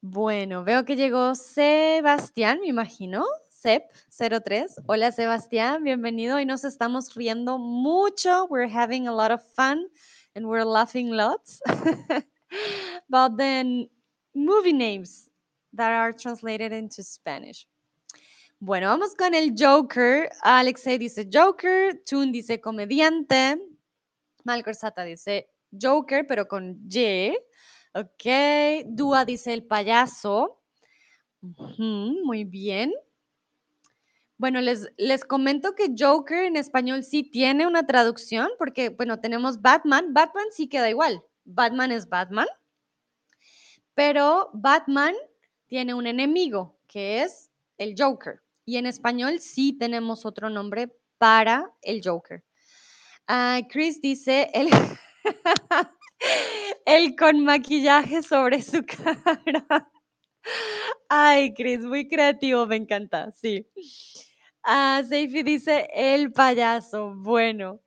Bueno, veo que llegó Sebastián, me imagino. Sep03. Hola Sebastián, bienvenido. Hoy nos estamos riendo mucho. We're having a lot of fun and we're laughing lots [laughs] about the movie names that are translated into Spanish. Bueno, vamos con el Joker. Alexei dice Joker, Tun dice comediante, Malcorsata dice Joker, pero con Y. Ok, Dua dice el payaso. muy bien. Bueno, les, les comento que Joker en español sí tiene una traducción, porque, bueno, tenemos Batman. Batman sí queda igual. Batman es Batman. Pero Batman tiene un enemigo, que es el Joker. Y en español sí tenemos otro nombre para el Joker. Ah, Chris dice el, [laughs] el con maquillaje sobre su [laughs] cara. Ay, Chris, muy creativo, me encanta, sí. Ah, dice el payaso, bueno.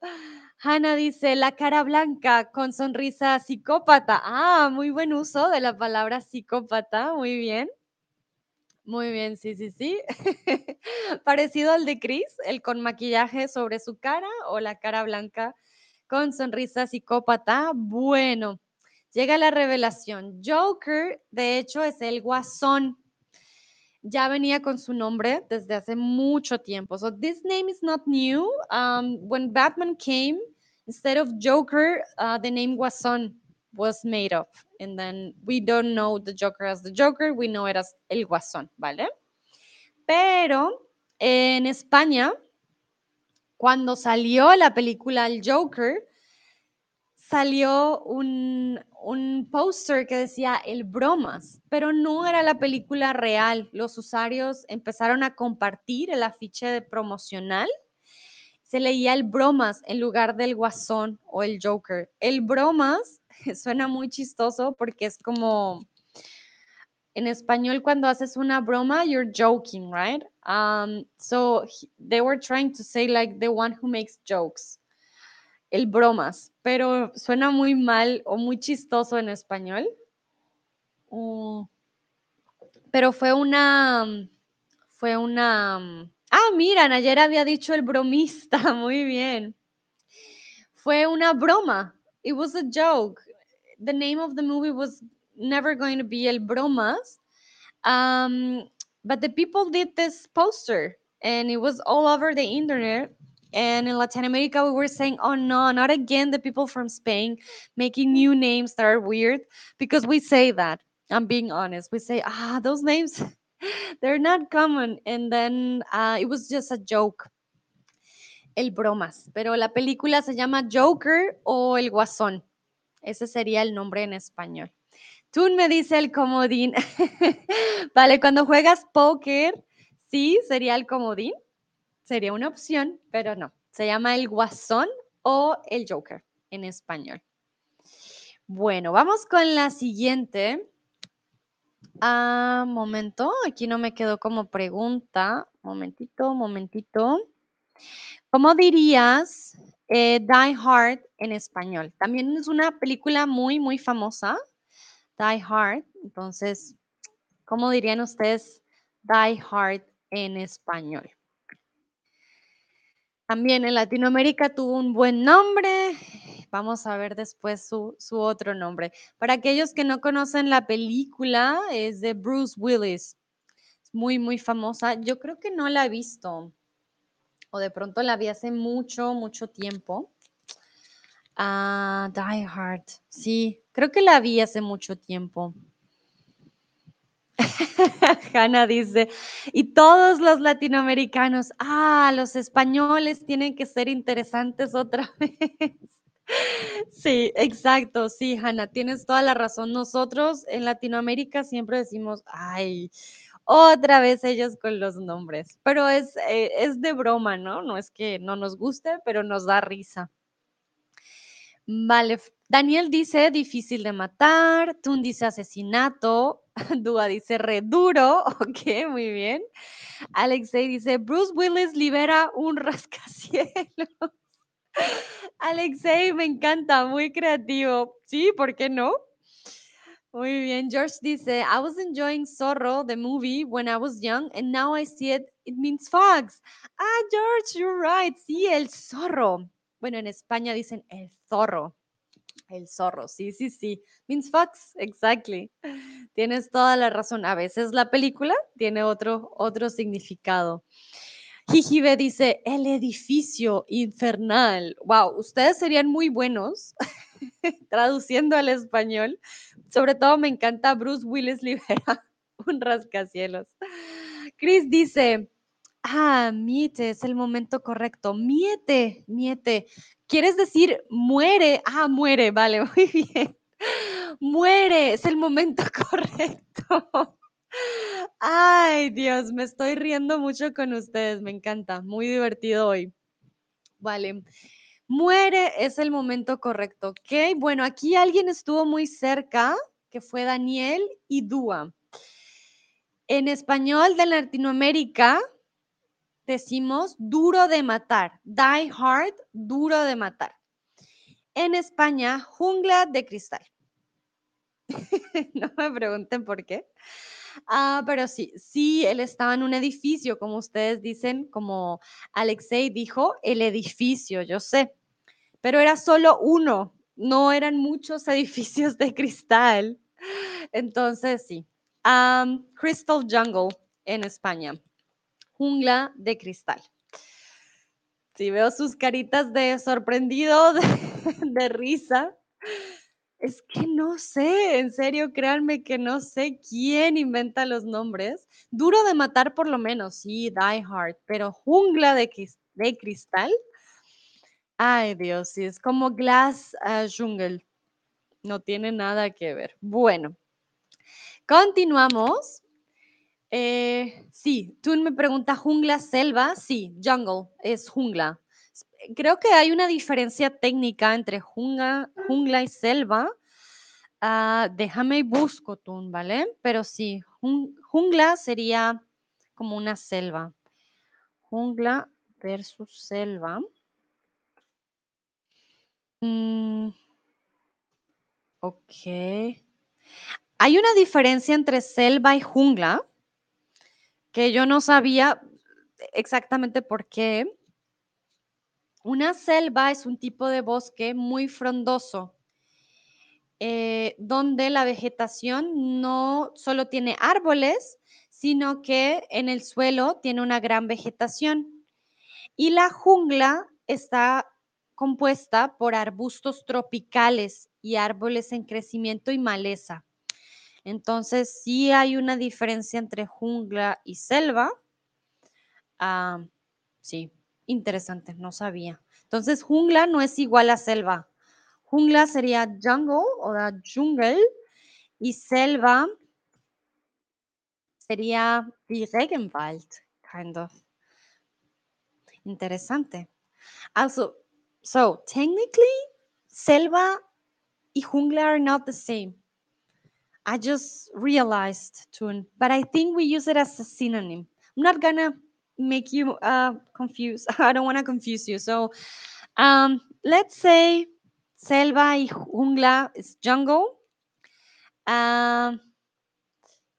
Hannah dice la cara blanca con sonrisa psicópata. Ah, muy buen uso de la palabra psicópata, muy bien. Muy bien, sí, sí, sí. [laughs] Parecido al de Chris, el con maquillaje sobre su cara o la cara blanca con sonrisa psicópata. Bueno, llega la revelación. Joker, de hecho, es el guasón. Ya venía con su nombre desde hace mucho tiempo. So this name is not new. Um, when Batman came, instead of Joker, uh, the name Guasón was made up. And then we don't know the Joker as the Joker, we know it as el Guasón, ¿vale? Pero en España, cuando salió la película El Joker, salió un, un póster que decía El Bromas, pero no era la película real. Los usuarios empezaron a compartir el afiche de promocional. Se leía el Bromas en lugar del Guasón o el Joker. El Bromas [laughs] suena muy chistoso porque es como en español cuando haces una broma you're joking right um, so he, they were trying to say like the one who makes jokes el bromas pero suena muy mal o muy chistoso en español mm. pero fue una fue una ah mira ayer había dicho el bromista [laughs] muy bien fue una broma it was a joke the name of the movie was never going to be El Bromas. Um, but the people did this poster and it was all over the internet. And in Latin America, we were saying, oh no, not again the people from Spain making new names that are weird because we say that. I'm being honest. We say, ah, those names, [laughs] they're not common. And then uh, it was just a joke. El Bromas. Pero la película se llama Joker o El Guasón. Ese sería el nombre en español. Tú me dice el comodín. [laughs] vale, cuando juegas póker, sí, sería el comodín. Sería una opción, pero no. Se llama el guasón o el joker en español. Bueno, vamos con la siguiente. Ah, momento, aquí no me quedó como pregunta. Momentito, momentito. ¿Cómo dirías eh, Die Hard en español? También es una película muy, muy famosa. Die Hard. Entonces, ¿cómo dirían ustedes Die Hard en español? También en Latinoamérica tuvo un buen nombre. Vamos a ver después su, otro nombre. Para aquellos que no conocen la película, es de Bruce Willis. Es muy, muy famosa. Yo creo que no la he visto. O de pronto la vi hace mucho, mucho tiempo. Ah, Die Hard. Sí, creo que la vi hace mucho tiempo. [laughs] Hanna dice, y todos los latinoamericanos, ah, los españoles tienen que ser interesantes otra [laughs] vez. Sí, exacto, sí, Hanna, tienes toda la razón. Nosotros en Latinoamérica siempre decimos, ay, otra vez ellos con los nombres, pero es, eh, es de broma, ¿no? No es que no nos guste, pero nos da risa. Vale, Daniel dice difícil de matar, Tun dice asesinato, [laughs] Dúa dice reduro, [laughs] ok, muy bien. Alexei dice Bruce Willis libera un rascacielos. [laughs] Alexei, me encanta, muy creativo. Sí, ¿por qué no? Muy bien. George dice, I was enjoying Zorro, the movie, when I was young, and now I see it, it means fox. Ah, George, you're right. Sí, el zorro. Bueno, en España dicen el zorro. El zorro, sí, sí, sí. Means fox, exactly. Tienes toda la razón. A veces la película tiene otro, otro significado. Jijibe dice, el edificio infernal. Wow, ustedes serían muy buenos [laughs] traduciendo al español. Sobre todo me encanta Bruce Willis [laughs] libera un rascacielos. Chris dice, ah, miete, es el momento correcto. Miete, miete. ¿Quieres decir muere? Ah, muere, vale, [laughs] muy bien. Muere, es el momento [laughs] correcto. Ay, Dios, me estoy riendo mucho con ustedes, me encanta, muy divertido hoy. Vale. Muere es el momento correcto, ¿ok? Bueno, aquí alguien estuvo muy cerca, que fue Daniel y Dúa. En español de Latinoamérica decimos duro de matar, die hard, duro de matar. En España, jungla de cristal. [laughs] no me pregunten por qué. Ah, pero sí, sí, él estaba en un edificio, como ustedes dicen, como Alexei dijo, el edificio, yo sé pero era solo uno, no eran muchos [laughs] edificios de cristal. Entonces, sí. Crystal Jungle en España. Jungla de cristal. Si veo sus caritas de sorprendido, [laughs] de, risa. Es que no sé, en serio, créanme que no sé quién inventa los nombres. Duro de matar por lo menos, sí, Die Hard, pero jungla de, cristal, Ay, Dios, sí, es como Glass uh, Jungle. No tiene nada que ver. Bueno, continuamos. Eh, sí, tú me preguntas jungla, selva. Sí, jungle es jungla. Creo que hay una diferencia técnica entre jungla, y selva. Ah, déjame y busco, Tun, ¿vale? Pero sí, jungla sería como una selva. Jungla versus selva. Mm, ok. Hay una diferencia entre selva y jungla que yo no sabía exactamente por qué. Una selva es un tipo de bosque muy frondoso, eh, donde la vegetación no solo tiene árboles, sino que en el suelo tiene una gran vegetación. Y la jungla está compuesta por arbustos tropicales y árboles en crecimiento y maleza. Entonces, sí hay una diferencia entre jungla y selva. Ah, sí, interesante, no sabía. Entonces, jungla no es igual a selva. Jungla sería jungle o jungle y selva sería die Regenwald, kind of. Interesante. Also, So technically, selva y jungla are not the same. I just realized, Tun, but I think we use it as a synonym. I'm not gonna make you uh, confused. [laughs] I don't want to confuse you. So um, let's say selva y jungla is jungle. Um,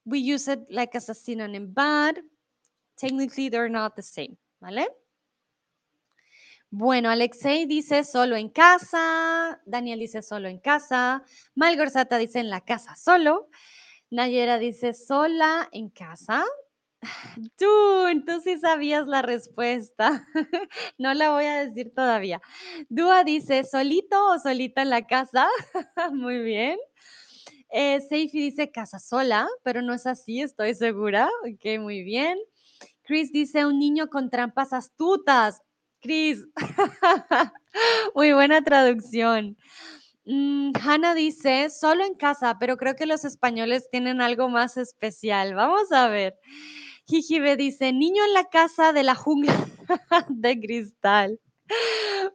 we use it like as a synonym, but technically they're not the same. ¿Vale? Bueno, Alexei dice solo en casa, Daniel dice solo en casa, Malgorzata dice en la casa solo, Nayera dice sola en casa. [sighs] Tú, tú sí sabías la respuesta. [laughs] No la voy a decir todavía. Dúa dice solito o solita en la casa. [laughs] Muy bien. Eh, Seifi dice casa sola, pero no es así, estoy segura. Ok, muy bien. Chris dice un niño con trampas astutas. Cris, [laughs] muy buena traducción. Mm, Hanna dice, solo en casa, pero creo que los españoles tienen algo más especial. Vamos a ver. Jijibe dice, niño en la casa de la jungla [laughs] de cristal.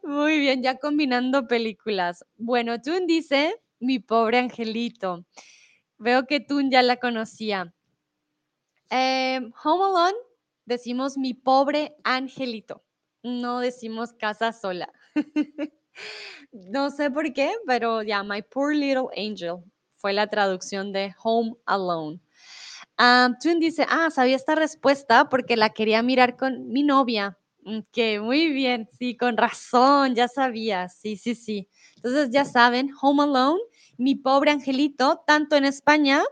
Muy bien, ya combinando películas. Bueno, Tun dice, mi pobre angelito. Veo que Tun ya la conocía. Em, Home Alone, decimos mi pobre angelito no decimos casa sola. [laughs] no sé por qué, pero ya, My Poor Little Angel fue la traducción de Home Alone. Um, Twin dice, ah, sabía esta respuesta porque la quería mirar con mi novia. Mm, que muy bien, sí, con razón, ya sabía, sí, sí, sí. Entonces ya saben, Home Alone, mi pobre angelito, tanto en España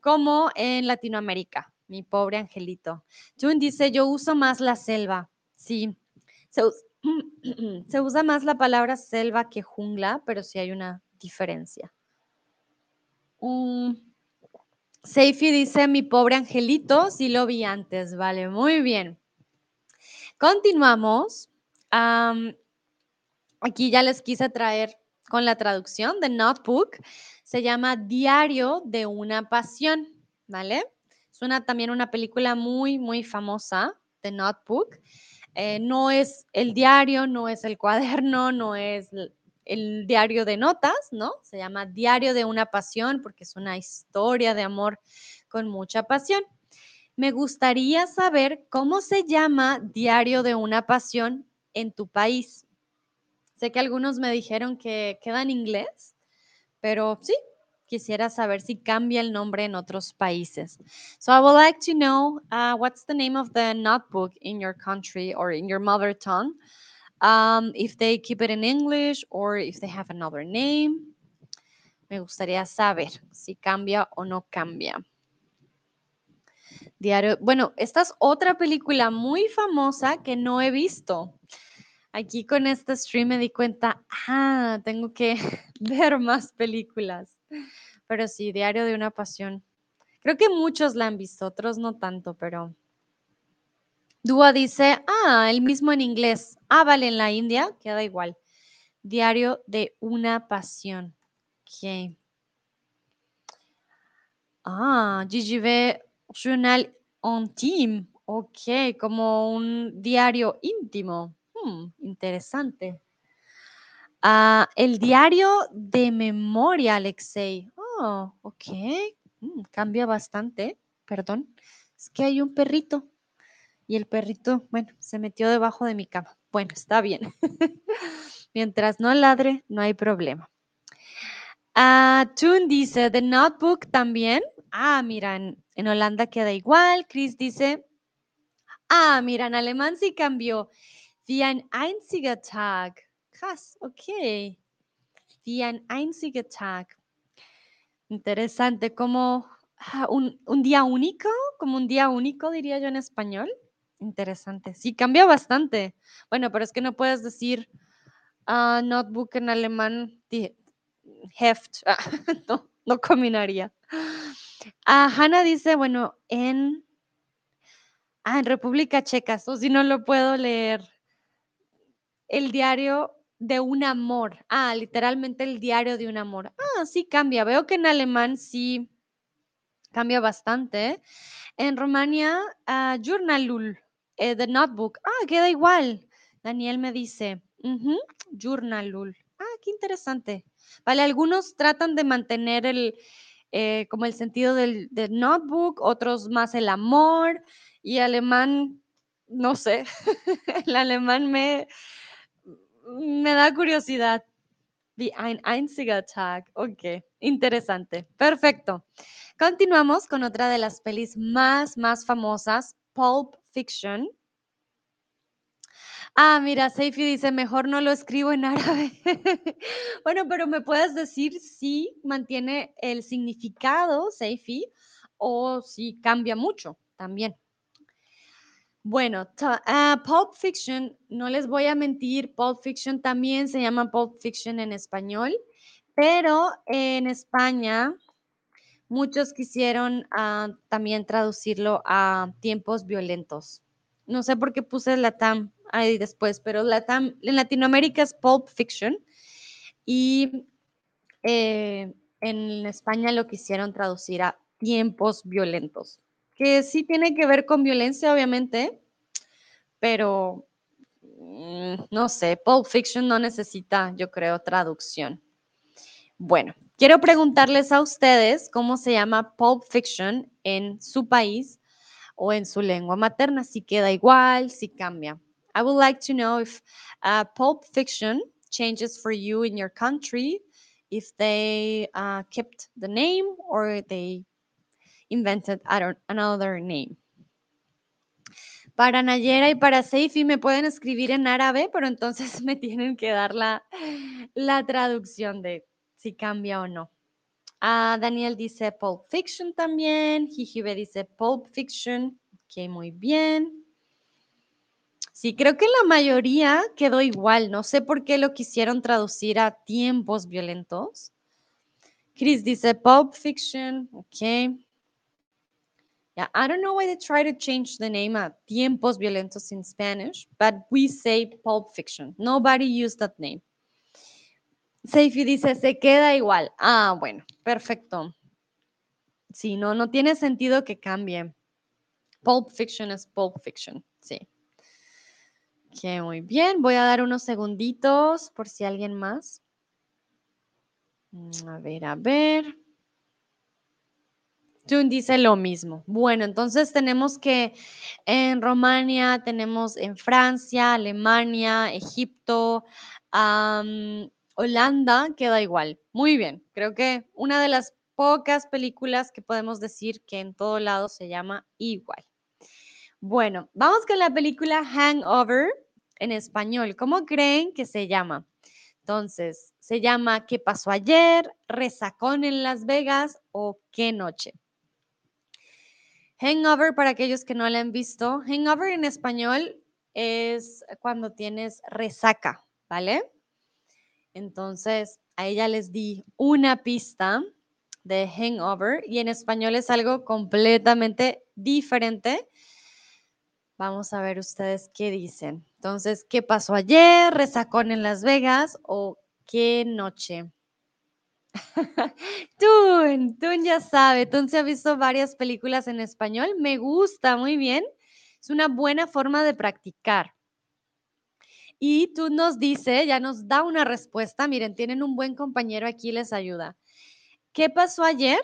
como en Latinoamérica, mi pobre angelito. Twin dice, yo uso más la selva, sí, [clears throat] Se, usa más la palabra selva que jungla, pero sí hay una diferencia. Um, Seifi dice, mi pobre angelito, sí lo vi antes, vale, muy bien. Continuamos. aquí ya les quise traer con la traducción de Notebook. Se llama Diario de una Pasión, ¿vale? Es una, también una película muy, muy famosa de Notebook. Eh, no es el diario, no es el cuaderno, no es el diario de notas, ¿no? Se llama Diario de una Pasión porque es una historia de amor con mucha pasión. Me gustaría saber cómo se llama Diario de una Pasión en tu país. Sé que algunos me dijeron que queda en inglés, pero sí, quisiera saber si cambia el nombre en otros países. So I would like to know uh, what's the name of the notebook in your country or in your mother tongue. Um, if they keep it in English or if they have another name. Me gustaría saber si cambia o no cambia. Diario, bueno, esta es otra película muy famosa que no he visto. Aquí con este stream me di cuenta, ah, tengo que [laughs] ver más películas. Pero sí, Diario de una Pasión. Creo que muchos la han visto, otros no tanto, pero... Dúa dice, ah, el mismo en inglés. Ah, vale, en la India queda igual. Diario de una Pasión. Ok. Ah, GGV Journal Intime. Ok, como un diario íntimo. Hmm, interesante. Ah, el diario de memoria, Alexei. Oh, ok. Mm, cambia bastante. Perdón. Es que hay un perrito. Y el perrito, bueno, se metió debajo de mi cama. Bueno, está bien. [laughs] Mientras no ladre, no hay problema. Ah, Toon dice, The Notebook también. Ah, mira, en, Holanda queda igual. Chris dice, ah, mira, en alemán sí cambió. Wie ein einziger Tag. Krass, okay. Wie ein einziger Tag. Interesante, como ah, un, día único, como un día único, diría yo en español. Interesante. Sí, cambia bastante. Bueno, pero es que no puedes decir uh, notebook en alemán, heft. [laughs] no, no combinaría. Ah, Hanna dice, bueno, en, ah, en República Checa, o si no lo puedo leer. El diario de un amor. Ah, literalmente el diario de un amor. Ah, sí cambia. Veo que en alemán sí cambia bastante. En Rumania, uh, Journalul, eh, The Notebook. Ah, queda igual. Daniel me dice, Journalul. Ah, qué interesante. Vale, algunos tratan de mantener el, eh, como el sentido del, del, notebook, otros más el amor y alemán, no sé, [laughs] el alemán me, me da curiosidad. Wie ein einziger Tag. Ok, interesante. Perfecto. Continuamos con otra de las pelis más, más famosas, Pulp Fiction. Ah, mira, Seifi dice, mejor no lo escribo en árabe. [laughs] bueno, pero me puedes decir si mantiene el significado, Seifi, o si cambia mucho también. Bueno, uh, Pulp Fiction, no les voy a mentir, Pulp Fiction también se llama Pulp Fiction en español, pero en España muchos quisieron uh, también traducirlo a tiempos violentos. No sé por qué puse la TAM ahí después, pero la TAM en Latinoamérica es Pulp Fiction y eh, en España lo quisieron traducir a tiempos violentos que sí tiene que ver con violencia, obviamente, pero mm, no sé, Pulp Fiction no necesita, yo creo, traducción. Bueno, quiero preguntarles a ustedes cómo se llama Pulp Fiction en su país o en su lengua materna, si queda igual, si cambia. I would like to know if uh, Pulp Fiction changes for you in your country, if they uh, kept the name or they invented another name. Para Nayera y para Seifi me pueden escribir en árabe, pero entonces [laughs] me tienen que dar la, la traducción de si cambia o no. Ah, Daniel dice Pulp Fiction también. Jijibe dice Pulp Fiction. Ok, muy bien. Sí, creo que la mayoría quedó igual. No sé por qué lo quisieron traducir a tiempos violentos. Chris dice Pulp Fiction. Ok. Yeah, I don't know why they try to change the name a Tiempos Violentos in Spanish, but we say Pulp Fiction. Nobody used that name. Seifi dice, se queda igual. Ah, bueno, perfecto. Sí, no, no tiene sentido que cambie. Pulp Fiction es Pulp Fiction, sí. Ok, muy bien. Voy a dar unos segunditos por si alguien más. Mm, a ver, a ver. Tun dice lo mismo. Bueno, entonces tenemos que en Romania, tenemos en Francia, Alemania, Egipto, Holanda, queda igual. Muy bien, creo que una de las pocas películas que podemos decir que en todo lado se llama igual. Bueno, vamos con la película Hangover en español. ¿Cómo creen que se llama? Entonces, ¿se llama ¿Qué pasó ayer? ¿Resacón en Las Vegas o qué noche? Hangover, para aquellos que no la han visto, hangover en español es cuando tienes resaca, ¿vale? Entonces, a ella les di una pista de hangover y en español es algo completamente diferente. Vamos a ver ustedes qué dicen. Entonces, ¿qué pasó ayer? ¿Resacón en Las Vegas o qué noche? [laughs] Tun, Tun ya sabe, Tun se ha visto varias películas en español, me gusta muy bien, es una buena forma de practicar. Y tú nos dice, ya nos da una respuesta, miren, tienen un buen compañero aquí, les ayuda. ¿Qué pasó ayer?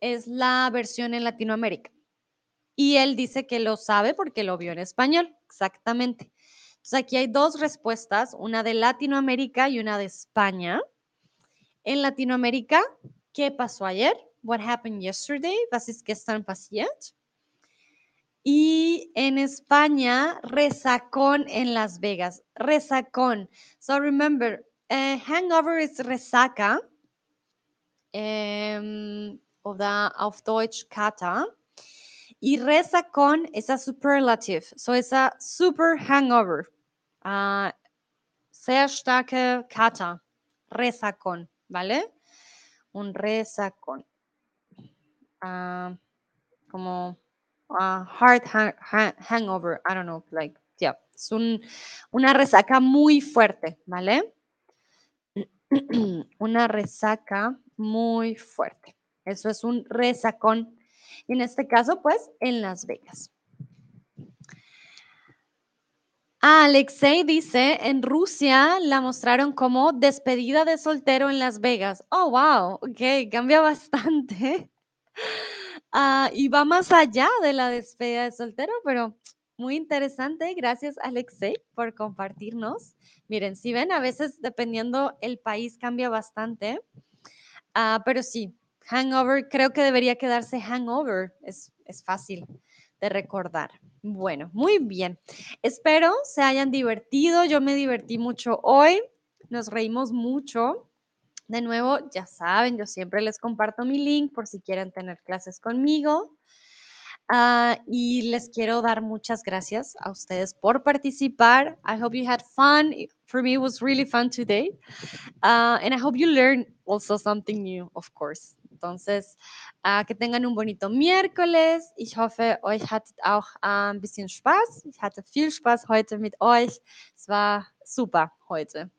Es la versión en Latinoamérica. Y él dice que lo sabe porque lo vio en español, exactamente. Entonces aquí hay dos respuestas, una de Latinoamérica y una de España. En Latinoamérica, ¿qué pasó ayer? What happened yesterday? Was ist gestern? Y en España, resacón en Las Vegas. Resacón. So remember, uh, hangover is resaca. Um, oder auf Deutsch Kata. Y resacón es a superlative. So es a super hangover. Uh, sehr starke Kata. Resacón. ¿Vale? Un resacón. Uh, como uh, hard hangover, I don't know, like, yeah, es un, una resaca muy fuerte, ¿vale? [clears throat] una resaca muy fuerte. Eso es un resacón. En este caso, pues, en Las Vegas. Alexei dice, en Rusia la mostraron como despedida de soltero en Las Vegas. Oh, wow, ok, cambia bastante. [laughs] Ah, y va más allá de la despedida de soltero, pero muy interesante. Gracias, Alexei, por compartirnos. Miren, si ven, a veces dependiendo el país cambia bastante. Ah, pero sí, hangover, creo que debería quedarse hangover. Es, es fácil de recordar. Bueno, muy bien. Espero se hayan divertido. Yo me divertí mucho hoy. Nos reímos mucho. De nuevo, ya saben, yo siempre les comparto mi link por si quieren tener clases conmigo. Uh, y les quiero dar muchas gracias a ustedes por participar. I hope you had fun. For me, it was really fun today. Uh, and I hope you learned also something new, of course. Entonces, uh, que tengan un bonito miércoles. Ich hoffe, euch hattet auch ein bisschen Spaß. Ich hatte viel Spaß heute mit euch. Es war super heute.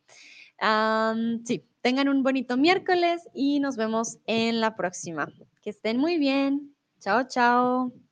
Um, sí, tengan un bonito miércoles y nos vemos en la próxima. Que estén muy bien. Chao, chao.